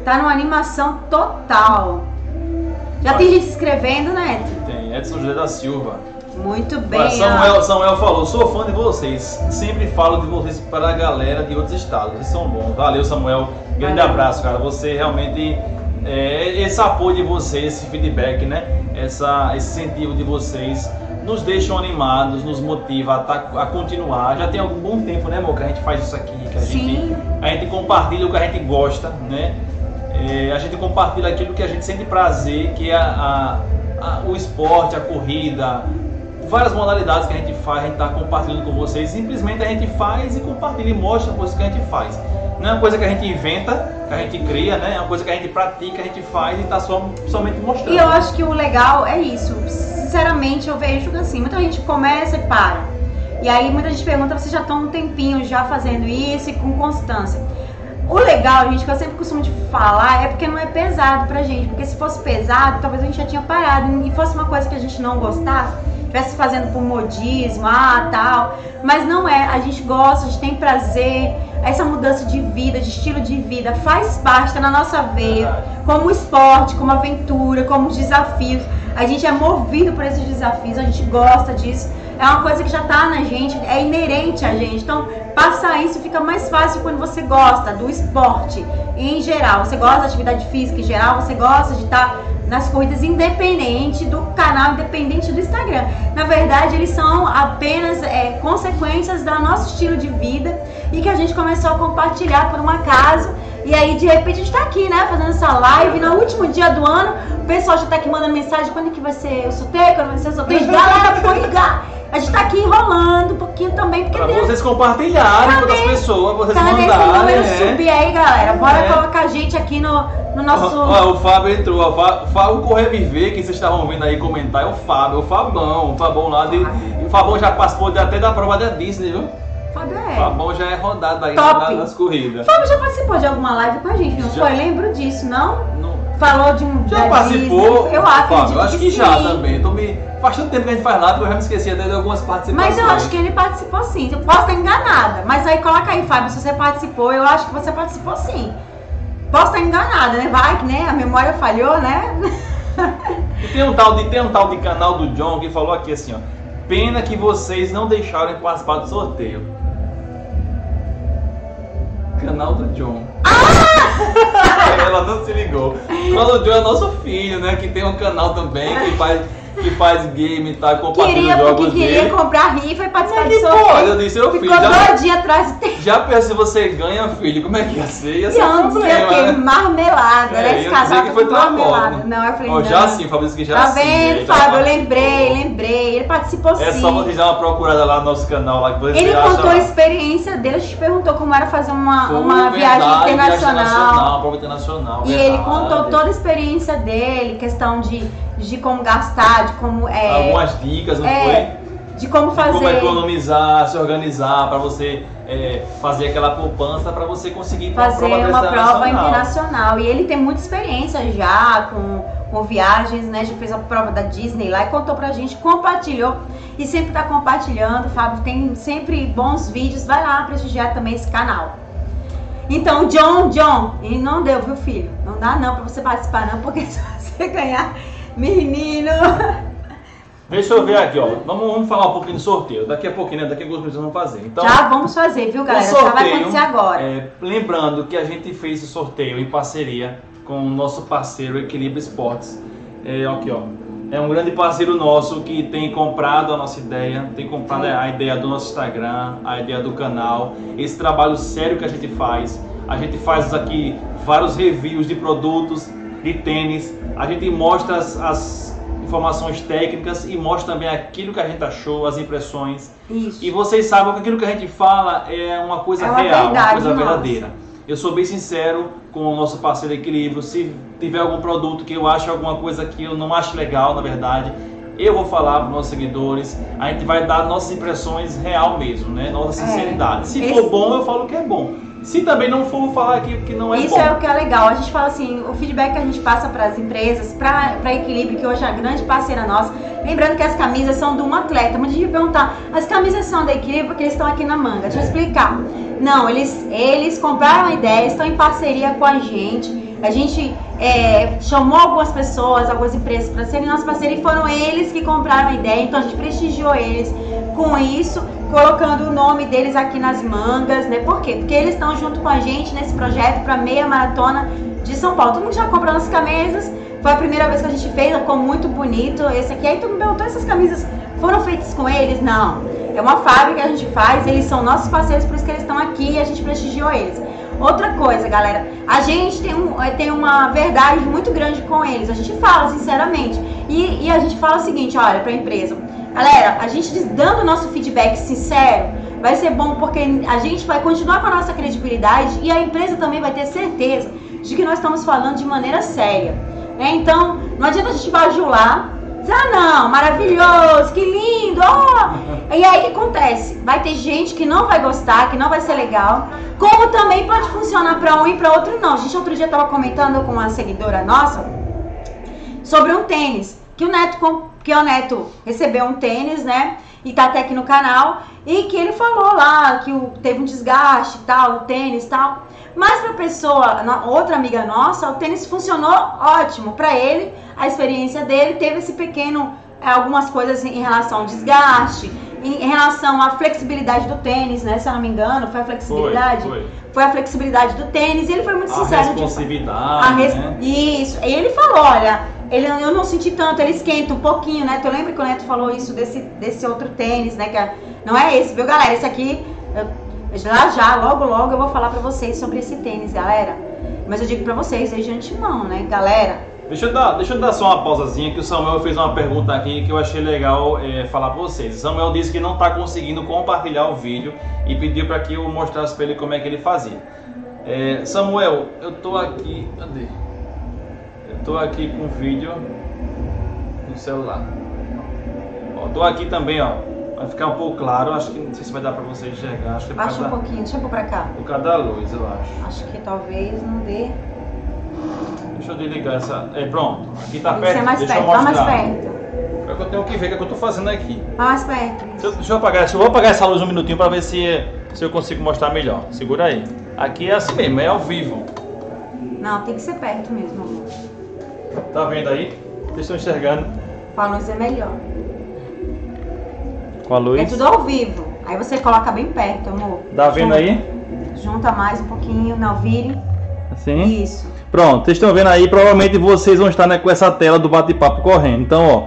tá numa animação total. Já tem gente se inscrevendo, né? Tem Edson José da Silva. Muito bem. Samuel, Samuel falou, sou fã de vocês. Sempre falo de vocês para a galera de outros estados. Vocês são bons. Valeu, Samuel. Grande Valeu. abraço, cara. Você realmente. é, esse apoio de vocês, esse feedback, né? Essa, esse incentivo de vocês nos deixam animados, nos motiva a, tá- a continuar. Já tem algum bom tempo, né, amor, que a gente faz isso aqui, que a gente Sim. a gente compartilha o que a gente gosta, né? É, a gente compartilha aquilo que a gente sente prazer, que é a- a- o esporte, a corrida, várias modalidades que a gente faz, a gente está compartilhando com vocês. Simplesmente a gente faz e compartilha e mostra coisas que a gente faz. Não é uma coisa que a gente inventa, que a gente cria, né? É uma coisa que a gente pratica, a gente faz e está só, somente mostrando. E eu acho que o legal é isso. Sinceramente, eu vejo que assim, muita gente começa e para. E aí muita gente pergunta, vocês já estão um tempinho já fazendo isso e com constância. O legal, gente, que eu sempre costumo de falar, é porque não é pesado pra gente. Porque se fosse pesado, talvez a gente já tinha parado. E fosse uma coisa que a gente não gostasse, estivesse fazendo por modismo, ah, tal. Mas não é, a gente gosta, a gente tem prazer. Essa mudança de vida, de estilo de vida, faz parte, tá na nossa veia. Como esporte, como aventura, como os desafios. A gente é movido por esses desafios, a gente gosta disso. É uma coisa que já tá na gente, é inerente a gente. Então, passar isso fica mais fácil quando você gosta do esporte em geral. Você gosta da atividade física em geral, você gosta de estar nas corridas independente do canal, independente do Instagram. Na verdade, eles são apenas é, consequências do nosso estilo de vida e que a gente começou a compartilhar por um acaso. E aí, de repente, a gente tá aqui, né, fazendo essa live. No último dia do ano, o pessoal já tá aqui mandando mensagem: quando é que vai ser o sorteio? Quando vai ser o sorteio? Galera, pode ligar. A gente tá aqui enrolando um pouquinho também, porque Pra Deus vocês compartilharem com outras pessoas, vocês o mandarem. número né? subir aí, galera, bora É. colocar a gente aqui no, no nosso. Ó, o Fábio entrou. ó, o Fábio Correr Viver, que vocês estavam vendo aí comentar, é o Fábio, é o Fabão. O Fabão lá de. O Fabão já participou de- até da prova da Disney, viu? Fábio O é. Fabão já é rodado aí Top. na- nas corridas. Fábio já participou de alguma live com a gente, não Já. foi? Lembro disso, não? Não- Falou de um. Já participou? Disney. Eu acredito Fábio? Acho que, sim. já também. Tô me... Faz tanto tempo que a gente faz nada que eu já me esqueci até de algumas participações. Mas eu acho que ele participou sim. Eu posso estar enganada. Mas aí coloca aí, Fábio, se você participou, eu acho que você participou sim. Posso estar enganada, né? Vai que né? A memória falhou, né? E tem um tal de tem um tal de canal do John que falou aqui assim, ó. Pena que vocês não deixaram de participar do sorteio. Canal do John. Ela não se ligou. O John é nosso filho, né? Que tem um canal também que faz, que faz game e tá compartilhando Queria os jogos porque queria dele. comprar rifa e participar Mas que pode, sorteio. eu disse, filho, Ficou já, doidinha atrás do tempo. já pensa se você ganha, filho, como é que ia ser? Ia ser um antes problema, eu fiquei né? marmelada, É, né? ia Esse dizer casal que tá foi marmelada. Não, eu falei, Ó, não. já sim, Fabrício que já Tá sim. vendo, né? Já Fábio? tá- Eu lembrei, lembrei. Ele participou É sim. só vocês dar uma procurada lá no nosso canal lá que vocês Ele acham contou a experiência dele, a gente perguntou como era fazer uma, Foi uma verdade, viagem internacional. prova internacional. E verdade. ele contou toda a experiência dele, questão de, de como gastar, de como é, Algumas dicas, não é, foi? de como De Como fazer, economizar, se organizar para você é, fazer aquela poupança para você conseguir fazer prova uma prova internacional. E ele tem muita experiência já com, com viagens, né? Já fez a prova da Disney lá e contou pra gente, compartilhou e sempre tá compartilhando. Fábio tem sempre bons vídeos. Vai lá prestigiar também esse canal. Então, John, John, e não deu, viu, filho? Não dá não pra você participar, não, porque se você ganhar, menino. Deixa eu ver aqui, ó. Vamos, vamos falar um pouquinho do sorteio. Daqui a pouquinho, né? Daqui a alguns minutos vamos fazer. Então, já vamos fazer, viu, galera? o Já vai sorteio, acontecer agora. é, lembrando que a gente fez esse sorteio em parceria com o nosso parceiro Equilíbrio Esportes. É, aqui, ó. É um grande parceiro nosso que tem comprado a nossa ideia, tem comprado a ideia do nosso Instagram, a ideia do canal, esse trabalho sério que a gente faz. A gente faz aqui vários reviews de produtos, de tênis, a gente mostra as, as informações técnicas e mostra também aquilo que a gente achou, as impressões. Isso. E vocês sabem que aquilo que a gente fala é uma coisa É uma real, uma verdade coisa nossa. verdadeira. Eu sou bem sincero com o nosso parceiro Equilíbrio. Se tiver algum produto que eu acho alguma coisa que eu não acho legal, na verdade, eu vou falar para os nossos seguidores. A gente vai dar nossas impressões real mesmo, né? Nossa É. sinceridade. Se Esse- for bom, eu falo que é bom. Se também não for, falar aqui que não é Isso bom. é o que é legal. A gente fala assim, o feedback que a gente passa para as empresas, para Equilíbrio, que hoje é a grande parceira nossa. Lembrando que as camisas são de um atleta. Muita gente perguntar, as camisas são da Equilíbrio porque eles estão aqui na manga. Deixa eu explicar. Não, eles, eles compraram a ideia, estão em parceria com a gente. A gente é, chamou algumas pessoas, algumas empresas para serem nossa parceira e foram eles que compraram a ideia. Então a gente prestigiou eles com isso, colocando o nome deles aqui nas mangas, né? Por quê? Porque eles estão junto com a gente nesse projeto para meia maratona de São Paulo. Todo mundo já comprou nossas camisas. Foi a primeira vez que a gente fez, ficou muito bonito. Esse aqui, aí tu me perguntou, essas camisas foram feitas com eles? Não. É uma fábrica que a gente faz, eles são nossos parceiros, por isso que eles estão aqui e a gente prestigiou eles. Outra coisa, galera, a gente tem, um, eh, tem uma verdade muito grande com eles, a gente fala sinceramente. E, e a gente fala o seguinte, olha, pra empresa, galera, a gente dando nosso feedback sincero, vai ser bom porque a gente vai continuar com a nossa credibilidade e a empresa também vai ter certeza de que nós estamos falando de maneira séria. né? Então, não adianta a gente bajular, ah não, maravilhoso, que lindo, ó. E aí o que acontece? Vai ter gente que não vai gostar, que não vai ser legal, como também pode funcionar para um e para outro não. A gente outro dia tava comentando com uma seguidora nossa sobre um tênis, que o Neto, que o Neto recebeu um tênis, né? E tá até aqui no canal, e que ele falou lá que teve um desgaste tal, o tênis tal. Mas pra pessoa, outra amiga nossa, o tênis funcionou ótimo. Pra ele, a experiência dele teve esse pequeno, eh, algumas coisas em relação ao desgaste, em, relação à flexibilidade do tênis, né? Se eu não me engano, foi a Foi, flexibilidade? foi. Foi a flexibilidade do tênis, e ele foi muito A sincero. de- responsividade, a res- né? Isso. E ele falou, olha, ele, eu não senti tanto, ele esquenta um pouquinho, né? Tu lembra que o Neto falou isso desse, desse outro tênis, né? Que é- não é esse, viu, galera? Esse aqui, eu- já já, logo, logo eu vou falar pra vocês sobre esse tênis, galera. Mas eu digo pra vocês desde antemão, né, galera? Deixa eu, dar, deixa eu dar só uma pausazinha que o Samuel fez uma pergunta aqui que eu achei legal é, falar para vocês. O Samuel disse que não está conseguindo compartilhar o vídeo e pediu para que eu mostrasse para ele como é que ele fazia. É, Samuel, eu tô aqui. Cadê? Eu tô aqui com o vídeo no celular. Ó, tô aqui também, ó. Vai ficar um pouco claro. Acho que não sei se vai dar para você enxergar. Acho que é Baixa um pouquinho, deixa eu pôr pra cá. por causa da luz, eu acho. Acho que talvez não dê. Deixa eu desligar essa. É, pronto. Aqui tá Tem que perto. ser mais Deixa perto, eu vai mais mostrar. perto. É que eu tenho que ver o que, é que eu tô fazendo aqui. Vai mais perto. Deixa eu, deixa eu apagar, eu vou apagar essa luz um minutinho para ver se, se eu consigo mostrar melhor. Segura aí. Aqui é assim mesmo, é ao vivo. Não, tem que ser perto mesmo. Tá vendo aí? Vocês estão enxergando? Com a luz é melhor. Com a luz. É tudo ao vivo. Aí você coloca bem perto, amor. Tá vendo Junta- aí? Junta mais um pouquinho, não vire. Assim. Isso. Pronto, vocês estão vendo aí, provavelmente vocês vão estar né, com essa tela do bate-papo correndo. Então, ó,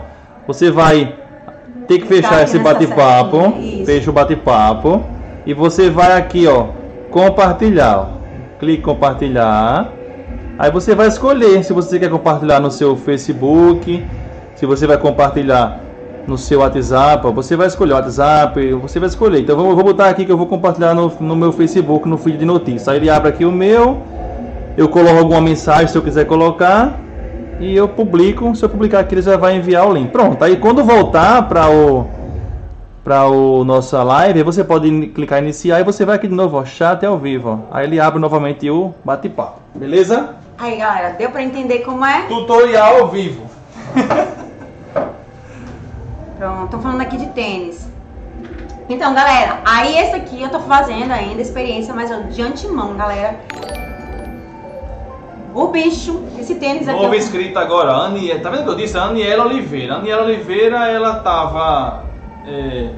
você vai ter que fechar esse bate-papo, fecha o bate-papo e você vai aqui, ó, compartilhar. ó. Clique em compartilhar. Aí você vai escolher se você quer compartilhar no seu Facebook, se você vai compartilhar no seu WhatsApp, ó, você vai escolher o WhatsApp, você vai escolher. Então eu vou botar aqui que eu vou compartilhar no, no meu Facebook, no feed de notícias. Aí ele abre aqui o meu, eu coloco alguma mensagem se eu quiser colocar e eu publico. Se eu publicar aqui, ele já vai enviar o link. Pronto. Aí quando voltar para o para o nossa live, você pode clicar em iniciar e você vai aqui de novo, ó, chat ao vivo. ó. Aí ele abre novamente o bate-papo. Beleza? Aí, galera, deu pra entender como é? Tutorial ao vivo. Pronto, tô falando aqui de tênis. Então, galera, aí esse aqui eu tô fazendo ainda, experiência, mas de antemão, galera. O bicho, esse tênis aqui. Novo eu- inscrito agora, Aniela. Tá vendo o que eu disse? Aniela Oliveira. Aniela Oliveira, ela tava. é,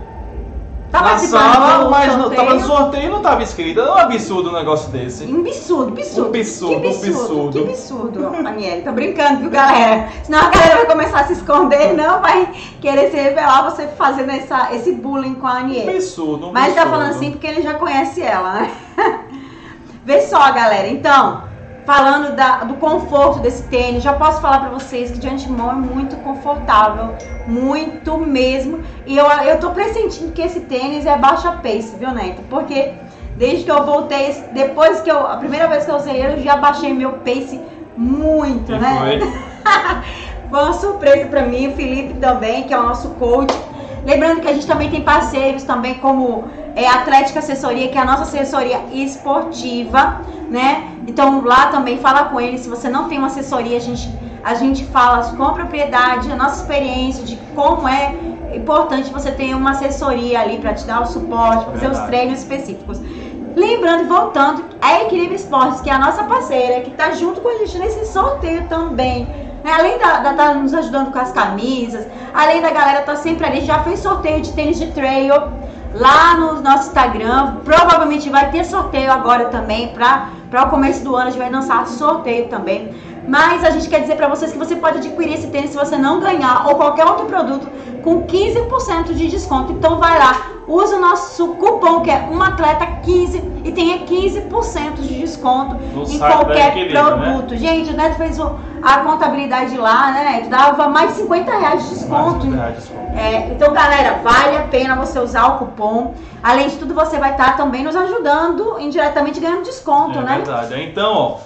Tá na sala, mas não, tava no sorteio e não tava inscrita. É um absurdo um negócio desse. Um absurdo, absurdo. Um absurdo, que um absurdo. Que absurdo, Aniele. Tô brincando, viu, galera? Senão a galera vai começar a se esconder, não vai querer se revelar você fazendo essa, esse bullying com a Um Aniele. absurdo, um Mas tá falando assim porque ele já conhece ela, né? Vê só, galera. Então, falando da- do conforto desse tênis, já posso falar pra vocês que de antemão é muito confortável, muito mesmo. E eu, eu tô pressentindo que esse tênis é baixa pace, viu, Neto? Porque desde que eu voltei, depois que eu, a primeira vez que eu usei ele, eu já baixei meu pace muito, E né? foi. Uma surpresa pra mim, o Felipe também, que é o nosso coach. Lembrando que a gente também tem parceiros também como é, Atlética Assessoria, que é a nossa assessoria esportiva, né? Então lá também fala com ele, se você não tem uma assessoria, a gente, a gente fala com propriedade, a nossa experiência de como é importante você ter uma assessoria ali para te dar o suporte, fazer os Verdade. treinos específicos. Lembrando e voltando, a Equilíbrio Esportes, que é a nossa parceira, que tá junto com a gente nesse sorteio também. né? Além da estar nos ajudando com as camisas, além da galera estar sempre ali, já fez sorteio de tênis de trail lá no nosso Instagram. Provavelmente vai ter sorteio agora também para o começo do ano, a gente vai lançar sorteio também. Mas a gente quer dizer para vocês que você pode adquirir esse tênis se você não ganhar ou qualquer outro produto com 15% de desconto. Então vai lá, usa o nosso cupom que é um atleta 15 e tenha 15% de desconto No em qualquer né? produto. Gente, o Neto fez a contabilidade lá, né? Neto? Dava mais de 50 reais de desconto. Mais de desconto. É, então, galera, vale a pena você usar o cupom. Além de tudo, você vai estar também nos ajudando indiretamente ganhando desconto, É né? verdade. Então, ó,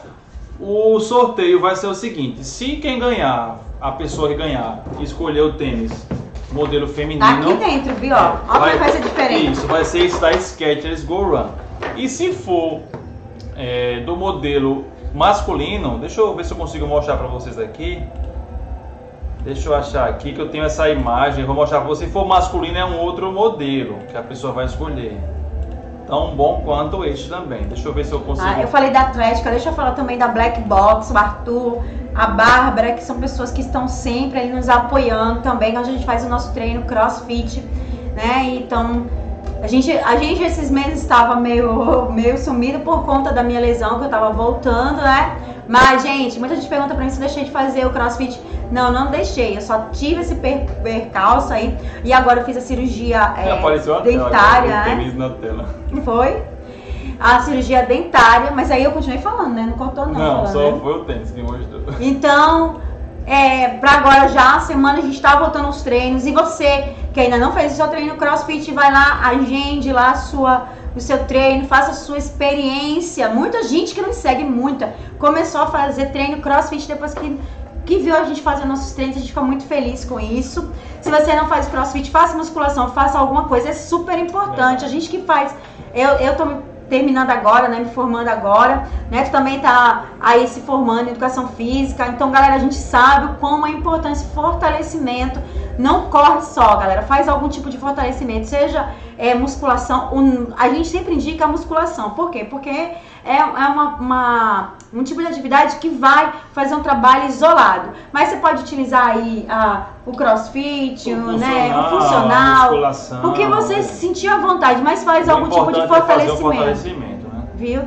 o sorteio vai ser o seguinte: se quem ganhar, a pessoa que ganhar, escolher o tênis modelo feminino. Aqui dentro, viu? Olha vai ser diferente. Isso, vai ser esse da Skechers Go Run. E se for é, do modelo masculino, deixa eu ver se eu consigo mostrar pra vocês aqui. Deixa eu achar aqui que eu tenho essa imagem, vou mostrar pra você. Se for masculino é um outro modelo que a pessoa vai escolher. Tão bom quanto este também. Deixa eu ver se eu consigo. Ah, eu falei da Atlética, deixa eu falar também da Black Box, o Arthur, a Bárbara, que são pessoas que estão sempre ali nos apoiando também, quando a gente faz o nosso treino crossfit, né? Então, a gente, a gente esses meses estava meio, meio sumido por conta da minha lesão, que eu tava voltando, né? Mas, gente, muita gente pergunta pra mim se eu deixei de fazer o crossfit. Não, não deixei. Eu só tive esse per- percalço aí. E agora eu fiz a cirurgia é, Apareceu a tela, dentária, o né? na tela. Foi a cirurgia dentária, mas aí eu continuei falando, né? Não cortou não. Não, falando, só né? foi o tênis que mostrou. Então, é, pra agora já, semana a gente tá voltando aos treinos. E você que ainda não fez o seu treino crossfit, vai lá, agende lá a sua, o seu treino, faça a sua experiência. Muita gente que não segue muita começou a fazer treino crossfit depois que, que viu a gente fazer nossos treinos. A gente fica muito feliz com isso. Se você não faz crossfit, faça musculação, faça alguma coisa. É super importante. A gente que faz. Eu, eu tô terminando agora, né? Me formando agora. Né? Tu também tá aí se formando em educação física. Então, galera, a gente sabe o quão é importante esse fortalecimento. Não corre só, galera. Faz algum tipo de fortalecimento, seja é, musculação. um- a gente sempre indica a musculação. Por quê? Porque é, é uma, uma- um tipo de atividade que vai fazer um trabalho isolado. Mas você pode utilizar aí a o crossfit, O o, né, o funcional. O que você se sentir à vontade, mas faz algum tipo de importante é fazer o fortalecimento. fortalecimento, né? Viu?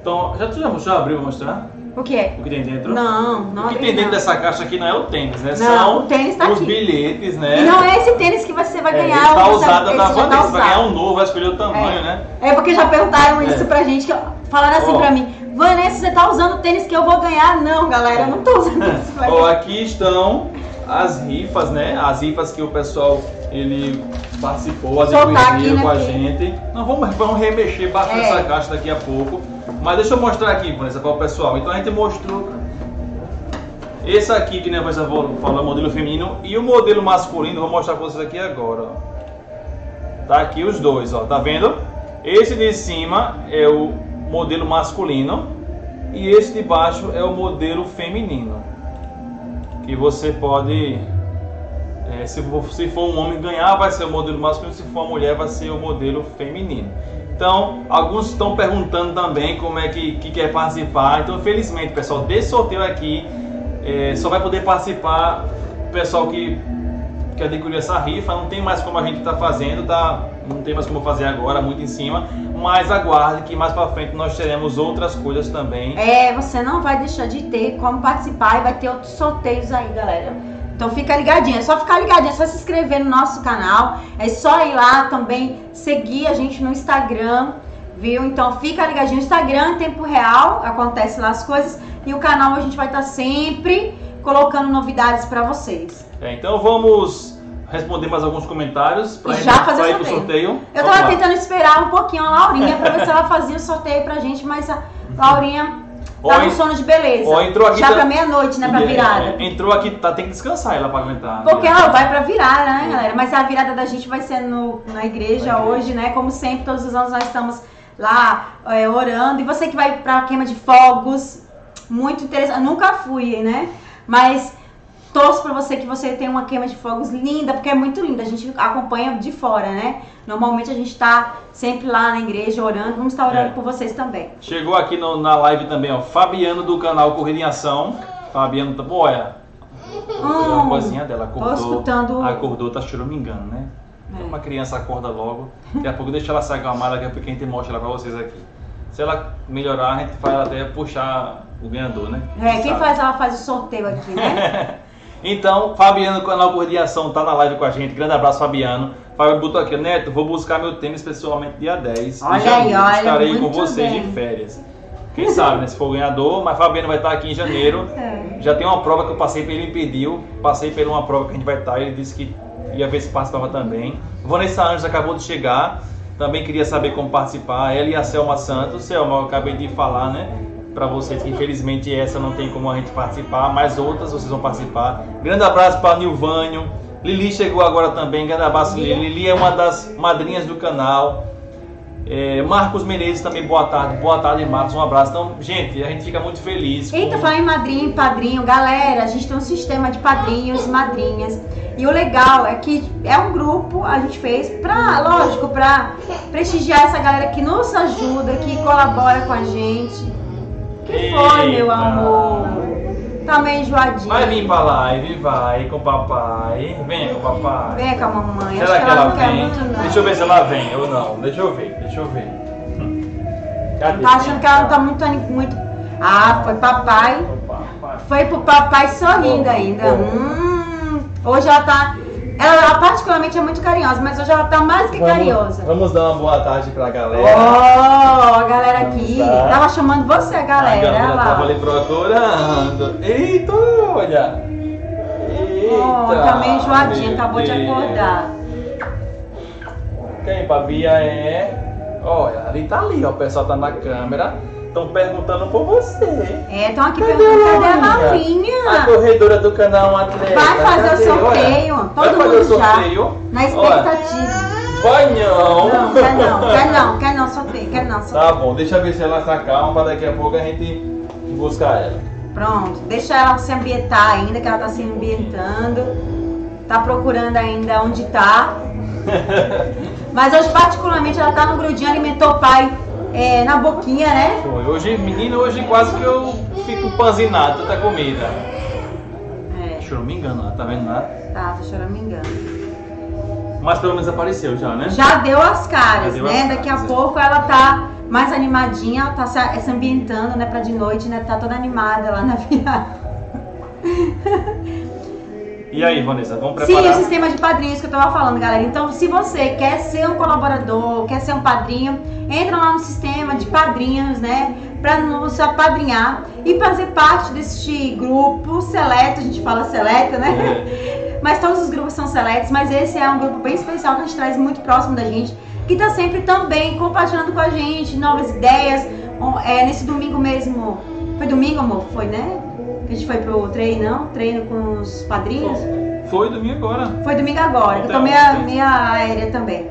Então, já, tu já, já abriu pra mostrar O que é? o que tem dentro? Não, não O que tem dentro não. dessa caixa aqui não é o tênis, né? Não, São o tênis tá os aqui. bilhetes, né? E não é esse tênis que você vai É, ganhar. esse tá ou você- usado da tá Vanessa, vai ganhar um novo, vai escolher o tamanho, né? É porque já perguntaram É. isso pra gente, que falaram assim Ó. pra mim, Vanessa, você tá usando o tênis que eu vou ganhar? Não, galera, eu não tô usando pra Ó, ganhar. aqui estão as rifas, né? As rifas que o pessoal ele participou, adquiriu né, com a gente. Nós vamos, vamos remexer bastante É. essa caixa daqui a pouco. Mas deixa eu mostrar aqui, Vanessa, para o pessoal. Então a gente mostrou esse aqui que né, Vanessa falou, modelo feminino, e o modelo masculino, vou mostrar para vocês aqui agora. Tá aqui os dois, ó, tá vendo? Esse de cima é o modelo masculino e esse de baixo é o modelo feminino. Que você pode, é, se, se for um homem ganhar, vai ser o modelo masculino, se for uma mulher, vai ser o modelo feminino. Então, alguns estão perguntando também como é que, que quer participar. Então, felizmente, pessoal, desse sorteio aqui, é, só vai poder participar o pessoal que, que adquiriu essa rifa. Não tem mais como a gente estar fazendo, tá? Não tem mais como fazer agora, muito em cima. Mas aguarde que mais pra frente nós teremos outras coisas também. É, você não vai deixar de ter como participar e vai ter outros sorteios aí, galera. Então fica ligadinho, é só ficar ligadinho, é só se inscrever no nosso canal, é só ir lá também seguir a gente no Instagram, viu? Então fica ligadinho, no Instagram em tempo real, acontece lá as coisas, e o canal a gente vai estar sempre colocando novidades pra vocês. É, então vamos responder mais alguns comentários pra E gente já fazer o sorteio. sorteio. Eu Vamos tava lá. tentando esperar um pouquinho a Laurinha pra ver se ela fazia o sorteio pra gente, mas a Laurinha Tá no en- sono de beleza. ó, entrou aqui Já tá- pra meia-noite, né, pra É, virada. Entrou aqui, tá, tem que descansar ela pra aguentar. Porque né? ela vai pra virada, né, galera? Mas a virada da gente vai ser no, na igreja igreja. hoje, né? Como sempre, todos os anos nós estamos lá é, orando. E você que vai pra queima de fogos, muito interessante. Eu nunca fui, né? Mas torço pra você que você tenha uma queima de fogos linda, porque é muito linda. A gente acompanha de fora, né? Normalmente a gente tá sempre lá na igreja orando. Vamos estar orando É. por vocês também. Chegou aqui no- na live também, ó. Fabiano do canal Corrida em Ação. Fabiano tá. Olha. a Hum, vozinha dela tô acordou. escutando- Acordou, tá choramingando, né? É. Uma criança acorda logo. Daqui a pouco deixa ela se acalmar, daqui a pouco a gente mostra ela pra vocês aqui. Se ela melhorar, a gente faz até puxar o ganhador, né? É, quem Sabe? faz, ela faz o sorteio aqui, né? Então, Fabiano canal Corrida em Ação tá na live com a gente. Grande abraço, Fabiano. Fabiano botou aqui, Neto, vou buscar meu tênis pessoalmente dia 10. de Olha aí, janeiro. olha, Estarei com vocês bem. de férias. Quem sabe, né? Se for o ganhador, mas Fabiano vai estar aqui em janeiro. É. Já tem uma prova que eu passei pra ele, ele pediu. Passei por uma prova que a gente vai estar, ele disse que ia ver se participava também. Vanessa Anjos acabou de chegar, também queria saber como participar. Ela e a Selma Santos. Selma, eu acabei de falar, né? Pra vocês que infelizmente essa não tem como a gente participar, mas outras vocês vão participar. Grande abraço para Nilvânio. Lili chegou agora também, grande abraço Lili. Lili é uma das madrinhas do canal. É, Marcos Menezes também, boa tarde. Boa tarde, Marcos. Um abraço. Então, gente, a gente fica muito feliz. com- Eita, falar em madrinha e padrinho, galera, a gente tem um sistema de padrinhos e madrinhas. E o legal é que é um grupo, a gente fez pra, lógico, pra prestigiar essa galera que nos ajuda, que colabora com a gente. Que foi, meu amor? Tá meio enjoadinho. Vai vir pra live, vai com o papai. Venha com o papai. Vem com a mamãe. Será Acho que ela quer vem? muito. Deixa eu ver se ela vem ou não. Deixa eu ver, deixa eu ver. Cadê? Tá achando que ela não tá muito, muito. Ah, foi papai. Papai. Foi pro papai sorrindo ainda. Hum, hoje ela tá. Ela particularmente é muito carinhosa, mas hoje ela tá mais que carinhosa. Vamos dar uma boa tarde pra Ó, galera. a galera aqui. Vamos lá. Tava chamando você, a galera. galera olha lá. tava ali procurando. Eita, olha. Eita. Ó, tá meio enjoadinha, acabou de acordar. Quem, Babia é. Olha, ali tá ali, ó. O pessoal tá na câmera. Estão perguntando por você. É, estão aqui Cadê perguntando cadê a Laurinha? A corredora do canal Atleta. Vai fazer o cadê? sorteio. Olha, Todo vai fazer mundo o já. sorteio. Na Olha, expectativa. vai não. Não, quer não, quer não, quer não, sorteio, quer não, sorteio. Tá bom, deixa eu ver se ela está calma pra daqui a pouco a gente buscar ela. Pronto, deixa ela se ambientar ainda, que ela tá se ambientando. Tá procurando ainda onde tá. Mas hoje, particularmente, ela tá no grudinho, alimentou o pai é, na boquinha, né? Foi. Hoje, menino, hoje quase que eu fico panzinado, tanta comida. É. choramingando lá, tá vendo lá? Tá, tô choramingando. Mas pelo menos apareceu já, né? Já deu as caras, deu né? as Daqui a caras, é. pouco ela tá mais animadinha, ela tá se, se ambientando, né? Pra de noite, né? Tá toda animada lá na viagem. E aí, Vanessa, vamos Sim, preparar? o sistema de padrinhos que eu tava falando, galera. Então, se você quer ser um colaborador, quer ser um padrinho, entra lá no sistema de padrinhos, né? Pra nos apadrinhar e fazer parte deste grupo seleto, a gente fala seleto, né? É. Mas todos os grupos são seletos, mas esse é um grupo bem especial que a gente traz muito próximo da gente, que tá sempre também compartilhando com a gente novas ideias. É, nesse domingo mesmo, foi domingo, amor? Foi, né? A gente foi pro treino, não? Treino com os padrinhos? Foi domingo agora. Foi domingo agora, que eu Então, meia, sim. meia aérea também.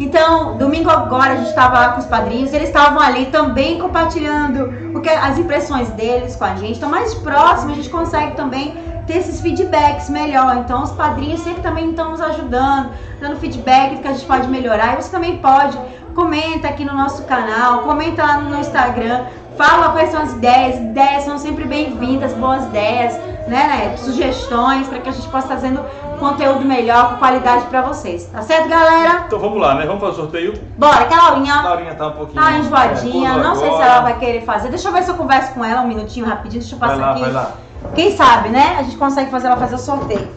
Então, domingo agora a gente estava lá com os padrinhos, eles estavam ali também compartilhando o que, as impressões deles com a gente. Então, mais próximo a gente consegue também ter esses feedbacks melhor. Então, os padrinhos sempre também estão nos ajudando, dando feedback do que a gente pode melhorar. E você também pode, comenta aqui no nosso canal, comenta lá no Instagram, fala quais são as ideias. Ideias são sempre bem-vindas, boas ideias, né, né? Sugestões para que a gente possa estar fazendo conteúdo melhor, com qualidade para vocês. Tá certo, galera? Então vamos lá, né? Vamos fazer o sorteio. Bora, que a A Laurinha Laurinha tá um pouquinho. tá enjoadinha. é, Não sei se agora. ela vai querer fazer. Deixa eu ver se eu converso com ela um minutinho rapidinho. Deixa eu Vai passar lá, aqui. vai lá. Quem sabe, né? A gente consegue fazer ela fazer o sorteio.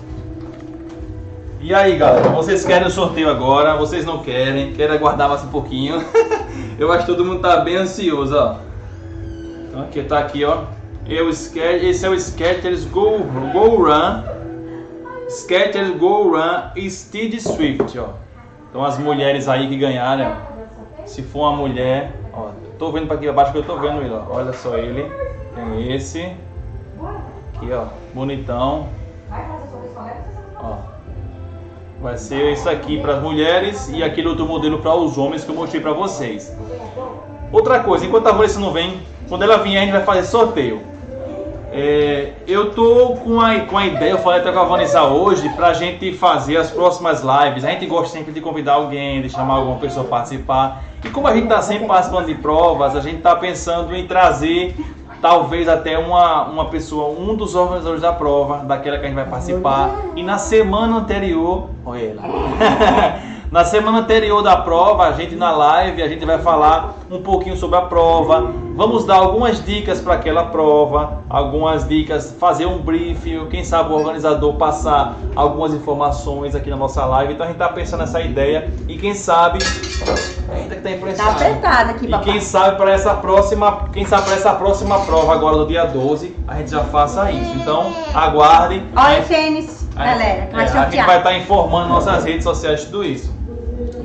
E aí, galera, vocês querem o sorteio agora? Vocês não querem? Querem aguardar mais um pouquinho? Eu acho que todo mundo tá bem ansioso, ó. Aqui tá aqui, ó. Eu esse é o Skechers Go, Go Run. Skechers Go Run Steed Swift, ó. Então as mulheres aí que ganharam. Se for uma mulher, ó. Tô vendo pra aqui abaixo que eu tô vendo ele, ó. Olha só ele. Tem esse. Aqui, ó. Bonitão. Ó. Vai ser isso aqui para as mulheres e aquele outro modelo para os homens que eu mostrei para vocês. Outra coisa, enquanto a Vanessa não vem, quando ela vier a gente vai fazer sorteio. É, eu tô com a, com a ideia, eu falei até com a Vanessa hoje, pra gente fazer as próximas lives. A gente gosta sempre de convidar alguém, de chamar alguma pessoa a participar. E como a gente tá sempre participando de provas, a gente tá pensando em trazer talvez até uma, uma pessoa, um dos organizadores da prova, daquela que a gente vai participar. E na semana anterior, olha ela. na semana anterior da prova, a gente na live, a gente vai falar um pouquinho sobre a prova. Vamos dar algumas dicas para aquela prova, algumas dicas, fazer um briefing, quem sabe o organizador passar algumas informações aqui na nossa live. Então a gente tá pensando nessa ideia e quem sabe Eita que tá Tá influenciado. apertada aqui, E papai. quem sabe para essa próxima, quem sabe para essa próxima prova agora do dia 12, a gente já faça isso. Então, aguardem. Olha o tênis, A- galera, que vai é, a gente vai estar informando nossas redes sociais tudo isso.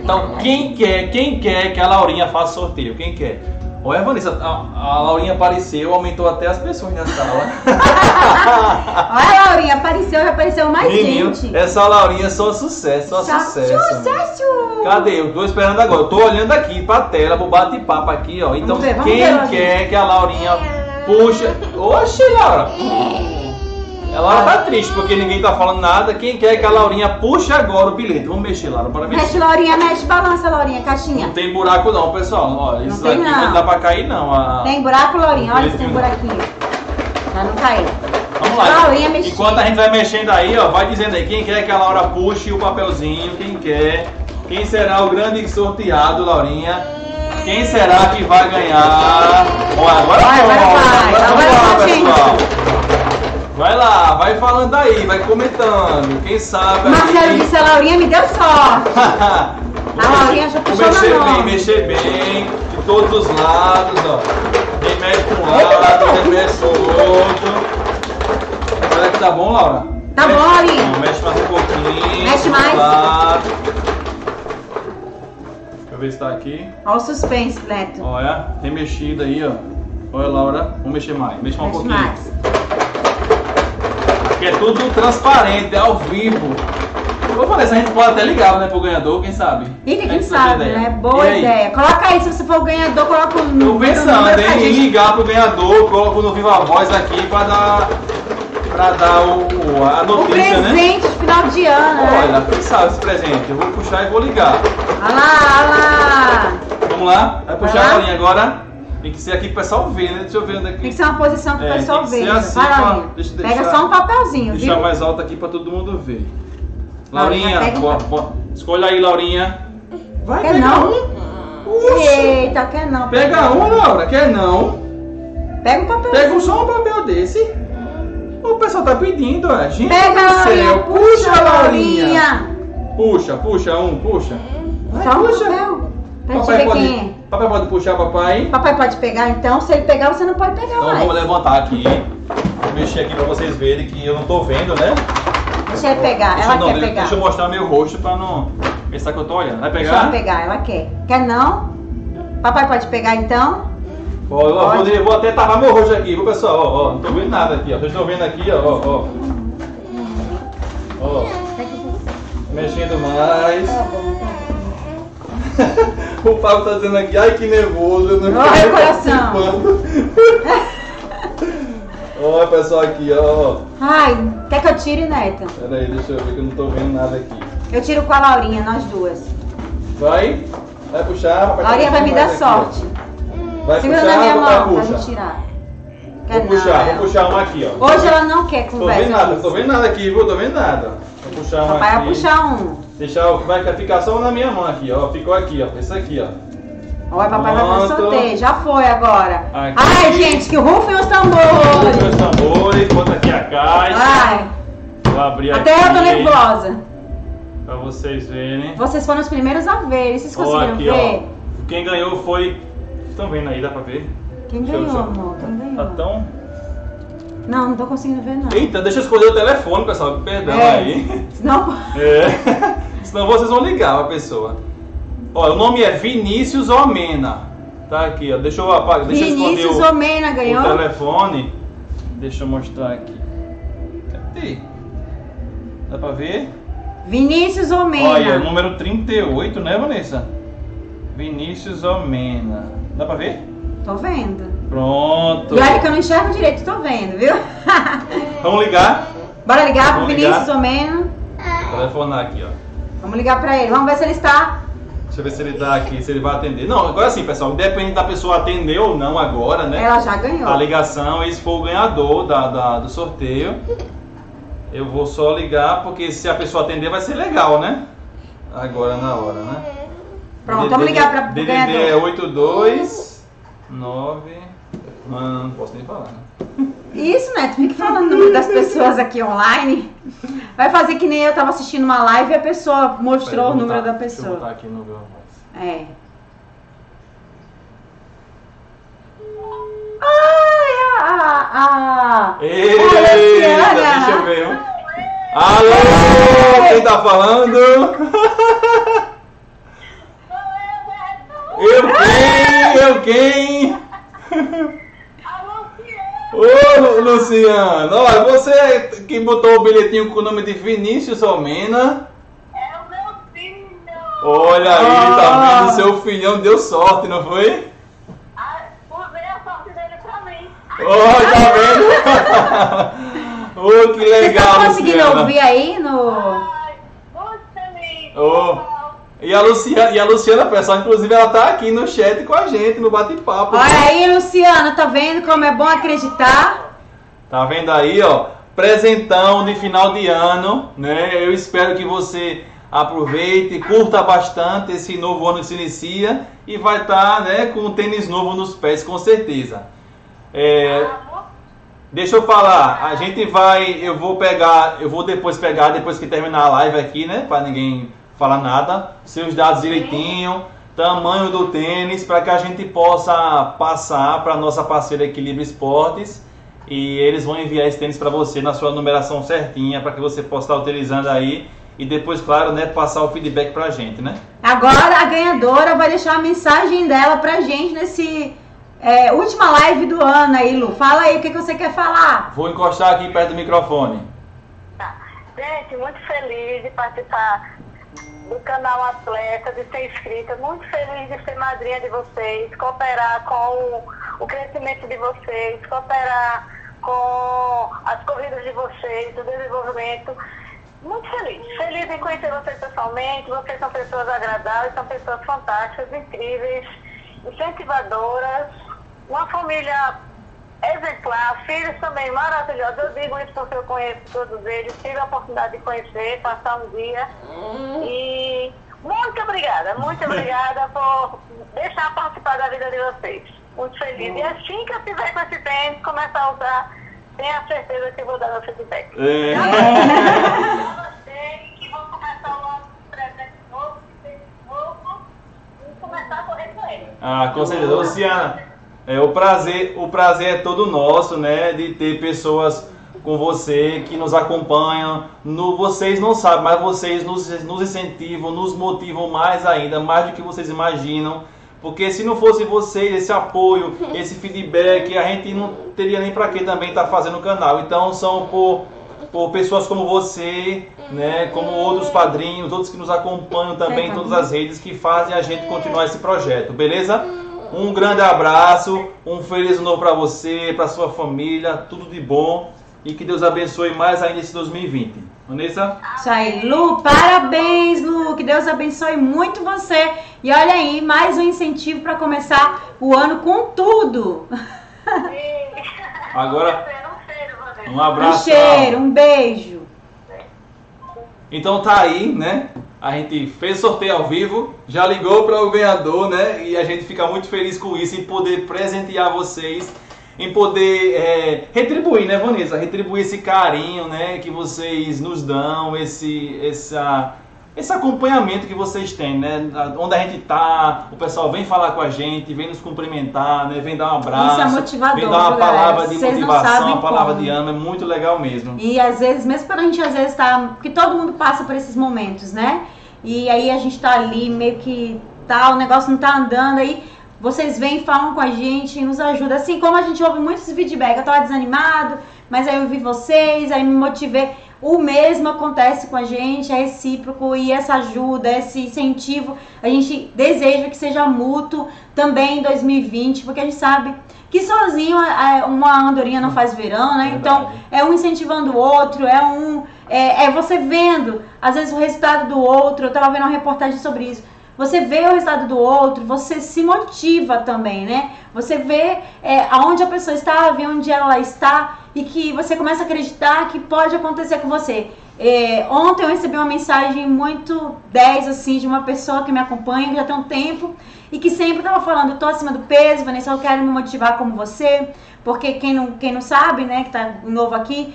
Então, quem quer, quem quer que a Laurinha faça sorteio? Quem quer? Olha, Vanessa, a, a Laurinha apareceu, aumentou até as pessoas na sala. Olha, Laurinha, apareceu, já apareceu mais Menino, gente. essa Laurinha é só sucesso, só Só sucesso. Sucesso! Cadê? Eu tô esperando agora. Eu tô olhando aqui pra tela, pro bate-papo aqui, ó. Então, ver, quem ver, quer que a Laurinha puxa. Oxe, Laura! A Laura tá triste porque ninguém tá falando nada. Quem quer que a Laurinha puxe agora o bilhete? Vamos mexer, Laura, para Mexe, mexer. Laurinha, mexe, balança, Laurinha, caixinha. Não tem buraco não, pessoal. Olha, isso tem, aqui não. não dá pra cair não. A- Tem buraco, Laurinha? Olha se tem buraquinho. Pra não cair. Vamos lá. Laurinha mexendo. Enquanto a gente vai mexendo aí, ó, vai dizendo aí quem quer que a Laura puxe o papelzinho, quem quer, quem será o grande sorteado, Laurinha. Quem será que vai ganhar? Ó, agora Vai, vai, pronto. vai. Vamos Agora lá, vai, pessoal. Vai lá, vai falando aí, vai comentando. Quem sabe Marcelo disse, a Laurinha me deu sorte. A Laurinha já puxou mexer na bem, mexer bem, de todos os lados, ó. Quem mexe pra um lado, quem mexe pro outro. Olha que tá bom, Laura? Tá Mexe- bom, Laurinha. Não, mexe mais um pouquinho. Mexe mais. lado. Deixa eu ver se tá aqui. Olha o suspense, Neto. Olha, remexida aí, ó. Olha, Laura, vamos mexer mais. Mexe mais um Mexe pouquinho. mais. Aqui é tudo transparente, é ao vivo. Ô, Vanessa, a gente pode até ligar, né, pro ganhador, quem sabe? E quem sabe, tem né? Boa ideia. Coloca aí, se você for o ganhador, coloca o Tô número. pensando número pra em gente. ligar pro ganhador, coloco no Viva Voz aqui pra dar, pra dar o, a O notícia, né? presente de final de ano, né? Olha, quem sabe esse presente? Eu vou puxar e vou ligar. Olha lá, olha lá. Vamos lá? Vai puxar a bolinha agora? Tem que ser aqui pro pessoal ver, né? Deixa eu ver onde é Tem que. que ser uma posição que o É, pessoal que ser veja. assim, Vai, pra- Laurinha. deixa- Pega só um papelzinho, Deixar viu? mais alto aqui pra todo mundo ver. Laurinha, Laurinha, pega um boa- boa. escolha aí, Laurinha. Vai, Quer pega não? um. Puxa. Eita, quer não. Pega um, Laura, quer não? Pega um papelzinho. Pega só um papel desse. O pessoal tá pedindo, é. Gente Pega, do Laurinha. Puxa, Laurinha. Laurinha. Puxa, puxa um, puxa. Vai, Só um puxa. papel. Pra gente Papai ver pode, é. Papai pode puxar, papai? Papai pode pegar então? Se ele pegar, você não pode pegar Então mais. vamos levantar aqui. Vou mexer aqui pra vocês verem que eu não tô vendo, né? Deixa ele pegar. Deixa ela não, quer deixa, pegar. deixa eu mostrar meu rosto pra não pensar que eu tô olhando. Vai Deixa ela pegar? pegar, ela quer. Quer não? Papai pode pegar então? Ó, eu vou, vou até tapar meu rosto aqui, viu pessoal? Ó, ó, não tô vendo nada aqui, ó. Vocês estão vendo aqui, ó, ó, ó. Ó, mexendo mais. o Pablo tá dizendo aqui, ai que nervoso, eu não Ai, quero coração. Olha pessoal aqui, ó. Ai, quer que eu tire, Neta? Pera aí, deixa eu ver que eu não tô vendo nada aqui. Eu tiro com a Laurinha, nós duas. Vai, vai puxar, papai. tá Laurinha vai me dar aqui, ó. sorte. Vai Segura puxar, na minha mão pra puxa. gente tirar. Quer Vou puxar, não, vou ela. puxar um aqui, ó. Hoje ela não quer Tô conversa. vendo nada, tô vendo nada aqui, viu? Tô vendo nada. Vou puxar um Papai aqui. vai puxar um. Deixar, vai ficar só na minha mão aqui, ó. Ficou aqui, ó. Esse aqui, ó. Olha, papai vai fazer Pronto. sorteio. Já foi agora. Aqui. Ai, gente, que rufem os Os tambores. tambores, bota aqui a caixa. Ai, Vou abrir até aqui. eu tô nervosa. Pra vocês verem. Vocês foram os primeiros a ver. Vocês Ó, conseguiram aqui, ver? ó. Quem ganhou foi. Estão vendo aí, dá pra ver? Quem Deixa ganhou, amor? Quem Tá ganhou? tão. Não, não tô conseguindo ver, não. Eita, deixa eu escolher o telefone, pessoal. Perdão É. aí. Não, É. Senão vocês vão ligar pra pessoa. Ó, o nome é Vinícius Omena. Tá aqui, ó. Deixa eu apagar. Deixa eu Vinícius o, Omena o ganhou. telefone. Deixa eu mostrar aqui. Cadê? Dá pra ver? Vinícius Olha, Omena. número 38, né, Vanessa? Vinícius Omena. Dá pra ver? Tô vendo. Pronto. E olha que eu não enxergo direito, tô vendo, viu? Vamos ligar? Bora ligar pro Vamos Vinícius ligar? Omena. Telefonar aqui, ó. Vamos ligar pra ele. Vamos ver se ele está. Deixa eu ver se ele tá aqui, se ele vai atender. Não, agora sim, pessoal. Depende da pessoa atender ou não agora, né? Ela já ganhou. a ligação, esse for o ganhador da, da- do sorteio. Eu vou só ligar, porque se a pessoa atender vai ser legal, né? Agora na hora, né? Pronto, vamos ligar pra pro DDD é ganhador. 829. Não, não posso nem falar, né? Isso, né? Tu fica falando o número das pessoas aqui online. Vai fazer que nem eu tava assistindo uma live e a pessoa mostrou o número botar- da Deixa eu pessoa. botar aqui no meu voz. É. Ai, a. a, a... Eita, deixa eu ver. Alô, quem tá falando? Eu quem? Eu quem? Ô, Lu- Luciano, olha, você que botou o bilhetinho com o nome de Vinícius Almena. É o meu filho! Olha aí, Ah. tá vendo? Seu filhão deu sorte, não foi? Ah, Usei a sorte dele pra mim. Ó, tá vendo? Ô, que Vocês legal, estão conseguindo Luciana. ouvir aí no. Ai, muito feliz. Ô. E a Luciana, e a Luciana, pessoal, inclusive ela tá aqui no chat com a gente, no bate-papo. Olha aí, Luciana, tá vendo como é bom acreditar? Tá vendo aí, ó? Presentão de final de ano, né? Eu espero que você aproveite, curta bastante esse novo ano que se inicia e vai estar, né, com um tênis novo nos pés, com certeza. É. Deixa eu falar, a gente vai, eu vou pegar, eu vou depois pegar, depois que terminar a live aqui, né, para ninguém falar nada, seus dados direitinho, tamanho do tênis, para que a gente possa passar para nossa parceira Equilíbrio Esportes e eles vão enviar esse tênis para você na sua numeração certinha, para que você possa estar utilizando aí e depois, claro, né, passar o feedback para a gente, né? Agora a ganhadora vai deixar a mensagem dela pra gente nesse é, última live do ano aí, Lu. Fala aí o que, que você quer falar. Vou encostar aqui perto do microfone. Tá. Gente, muito feliz de participar do canal Atleta, de ser inscrita, muito feliz de ser madrinha de vocês, cooperar com o, crescimento de vocês, cooperar com as corridas de vocês, o desenvolvimento. Muito feliz. Feliz em conhecer vocês pessoalmente. Vocês são pessoas agradáveis, são pessoas fantásticas, incríveis, incentivadoras. uma família exemplar, filhos também maravilhosos. Eu digo isso porque eu conheço todos eles, tive a oportunidade de conhecer, passar um dia. E muito obrigada, muito obrigada por deixar participar da vida de vocês. Muito feliz. E assim que eu tiver com esse tênis, começar a usar, tenho a certeza que vou dar meu feedback. É. Gostei, que vou começar o ano presente novo, novo, e começar a correr com ele. Ah, com certeza. Luciana, é, o, prazer, o prazer é todo nosso, né? De ter pessoas com você que nos acompanham. No, vocês não sabem, mas vocês nos, nos incentivam, nos motivam mais ainda, mais do que vocês imaginam. Porque se não fosse vocês, esse apoio, esse feedback, a gente não teria nem para que também estar fazendo o canal. Então são por, por pessoas como você, né, como outros padrinhos, outros que nos acompanham também em todas as redes que fazem a gente continuar esse projeto, beleza? Um grande abraço, um feliz ano novo para você, para sua família, tudo de bom e que Deus abençoe mais ainda esse 2020. Vanessa? Isso aí, Lu, parabéns, Lu. Que Deus abençoe muito você. E olha aí, mais um incentivo para começar o ano com tudo. Agora, Um Vanessa. um abraço. cheiro, um beijo. Então tá aí, né? A gente fez sorteio ao vivo, já ligou para o ganhador, né? E a gente fica muito feliz com isso em poder presentear vocês, em poder é, retribuir, né, Vanessa? Retribuir esse carinho, né? Que vocês nos dão, esse, essa, esse acompanhamento que vocês têm, né? Onde a gente tá, o pessoal vem falar com a gente, vem nos cumprimentar, né? Vem dar um abraço, Isso é motivador, vem dar uma galera? palavra de Vocês motivação, uma palavra como. de ânimo, é muito legal mesmo. E às vezes, mesmo quando a gente às vezes tá. Porque todo mundo passa por esses momentos, né? E aí a gente tá ali meio que tá, o negócio não tá andando, aí vocês vêm, falam com a gente, nos ajuda. Assim como a gente ouve muitos feedback, eu tava desanimado, mas aí eu vi vocês, aí me motivei. O mesmo acontece com a gente, é recíproco e essa ajuda, esse incentivo, a gente deseja que seja mútuo também em 2020, porque a gente sabe que sozinho a- a- uma andorinha não faz verão, né? Então é um incentivando o outro, é um. É, é você vendo, às vezes, o resultado do outro. Eu tava vendo uma reportagem sobre isso. Você vê o resultado do outro, você se motiva também, né? Você vê é, aonde a pessoa está, vê onde ela está e que você começa a acreditar que pode acontecer com você. É, ontem eu recebi uma mensagem muito 10, assim, de uma pessoa que me acompanha, já tem um tempo, e que sempre tava falando, eu tô acima do peso, Vanessa, eu quero me motivar como você, porque quem não, quem não sabe, né, que tá novo aqui,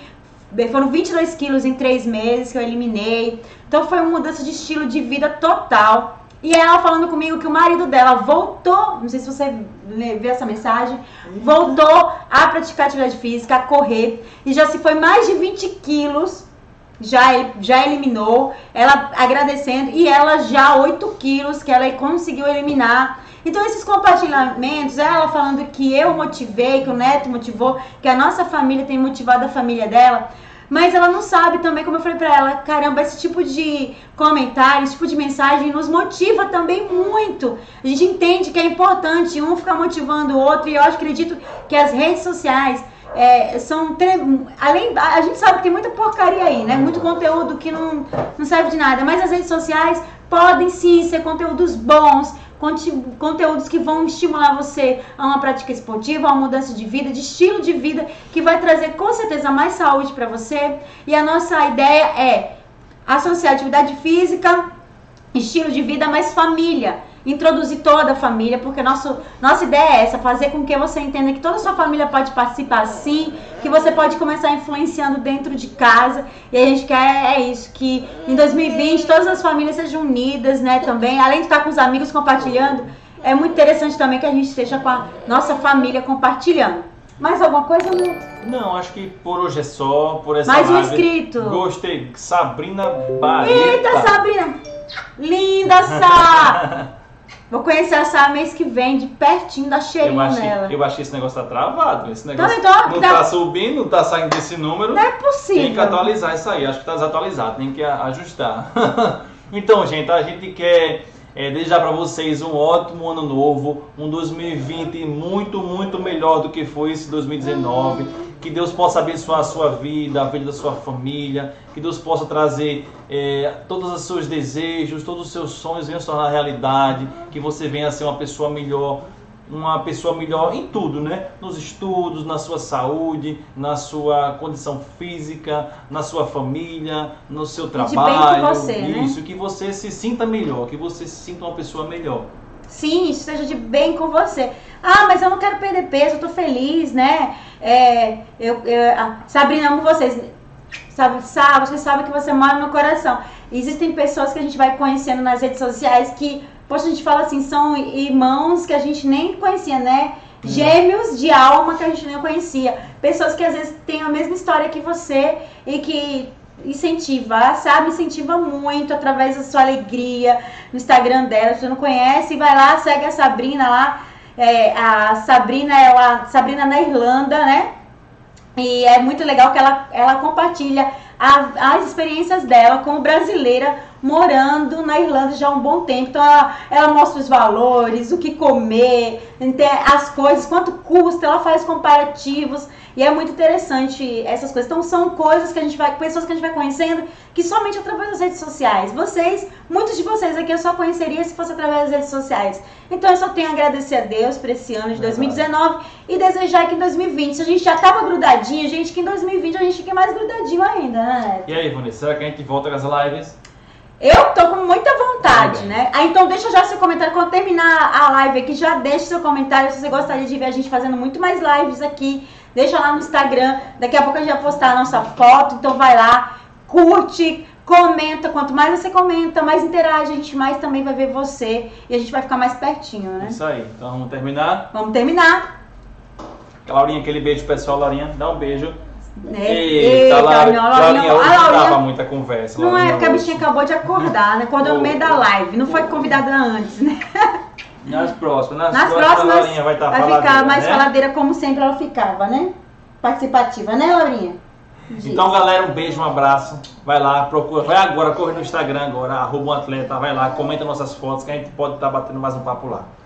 foram 22 quilos em três meses que eu eliminei. Então foi uma mudança de estilo de vida total. E ela falando comigo que o marido dela voltou, não sei se você viu essa mensagem, voltou a praticar atividade física, a correr, e já se foi mais de 20 quilos, já, já eliminou, ela agradecendo, e ela já 8 quilos que ela conseguiu eliminar. Então esses compartilhamentos, ela falando que eu motivei, que o Neto motivou, que a nossa família tem motivado a família dela, mas ela não sabe também, como eu falei pra ela, caramba, esse tipo de comentário, esse tipo de mensagem nos motiva também muito. A gente entende que é importante um ficar motivando o outro, e eu acredito que as redes sociais é, são tre- além a gente sabe que tem muita porcaria aí, né? Muito conteúdo que não, não serve de nada, mas as redes sociais podem sim ser conteúdos bons, conteúdos que vão estimular você a uma prática esportiva, a uma mudança de vida, de estilo de vida, que vai trazer com certeza mais saúde para você. E a nossa ideia é associar atividade física, estilo de vida, mais família. Introduzir toda a família, porque nosso, nossa ideia é essa, fazer com que você entenda que toda a sua família pode participar sim, que você pode começar influenciando dentro de casa. E a gente quer é isso, que em 2020 todas as famílias sejam unidas, né, também. Além de estar com os amigos compartilhando, é muito interessante também que a gente esteja com a nossa família compartilhando. Mais alguma coisa, Neto? Não, acho que por hoje é só, por essa Mais um live. inscrito. Gostei. Sabrina Bareta. Eita, Sabrina! Linda, Sá! Vou conhecer a Sá mês que vem, de pertinho, Eu cheirinho acho, nela. eu que esse negócio tá travado. Esse negócio Então, então, não tá- tá subindo, não tá saindo desse número. Não é Tem que possível. atualizar isso aí, acho que tá desatualizado, tem que ajustar. então, gente, a gente quer é, desejar para vocês um ótimo ano novo, um 2020 muito, muito melhor do que foi esse 2019. Que Deus possa abençoar a sua vida, a vida da sua família, que Deus possa trazer é, todos os seus desejos, todos os seus sonhos venham se tornar realidade, que você venha a ser uma pessoa melhor uma pessoa melhor em tudo, né? Nos estudos, na sua saúde, na sua condição física, na sua família, no seu bem com trabalho. você, né? Isso, que você se sinta melhor, que você se sinta uma pessoa melhor. Sim, esteja de bem com você. Ah, mas eu não quero perder peso, eu tô feliz, né? É, eu, eu- ah, Sabrina, amo vocês. Sabe, sabe, você sabe que você mora no coração. Existem pessoas que a gente vai conhecendo nas redes sociais que, poxa, a gente fala assim, são irmãos que a gente nem conhecia, né? Gêmeos de alma que a gente nem conhecia. Pessoas que às vezes têm a mesma história que você e que incentiva, sabe? Incentiva muito através da sua alegria no Instagram dela. Se você não conhece, vai lá, segue a Sabrina lá. É, a Sabrina, ela, Sabrina na Irlanda, né? E é muito legal que ela, ela compartilha a- as experiências dela como brasileira morando na Irlanda já há um bom tempo. Então ela, ela mostra os valores, o que comer, ente- as coisas, quanto custa, ela faz comparativos. E é muito interessante essas coisas. Então são coisas que a gente vai, pessoas que a gente vai conhecendo que somente através das redes sociais. Vocês, muitos de vocês aqui eu só conheceria se fosse através das redes sociais. Então eu só tenho a agradecer a Deus por esse ano de 2019 e desejar que em 2020, se a gente já tava grudadinho, gente, que em 2020 a gente fique mais grudadinho ainda, né? E aí, Vanessa, será que a gente volta com as lives? Eu tô com muita vontade, Também. né? Ah, então deixa já seu comentário. Quando terminar a live aqui, já deixa seu comentário se você gostaria de ver a gente fazendo muito mais lives aqui. Deixa lá no Instagram. Daqui a pouco a gente vai postar a nossa foto. Então vai lá, curte, comenta. Quanto mais você comenta, mais interage, a gente mais também vai ver você. E a gente vai ficar mais pertinho, né? Isso aí. Então vamos terminar. Vamos terminar. Laurinha, aquele beijo pessoal, Laurinha. Dá um beijo. Né? Eita, Laurinha. minha Laurinha, hoje a não Laurinha- dava muita conversa. Não é Laurinha, porque a bichinha acabou de acordar, né? Acordou no meio da live. Não foi convidada antes, né? Nas próximas, nas, Nas próximas, próximas Laurinha vai estar vai faladeira, ficar mais né? faladeira como sempre ela ficava, né? Participativa, né, Laurinha? Diz. Então, galera, um beijo, um abraço. Vai lá, procura. Vai agora, corre no Instagram agora, arroba um atleta, vai lá, comenta nossas fotos que a gente pode estar batendo mais um papo lá.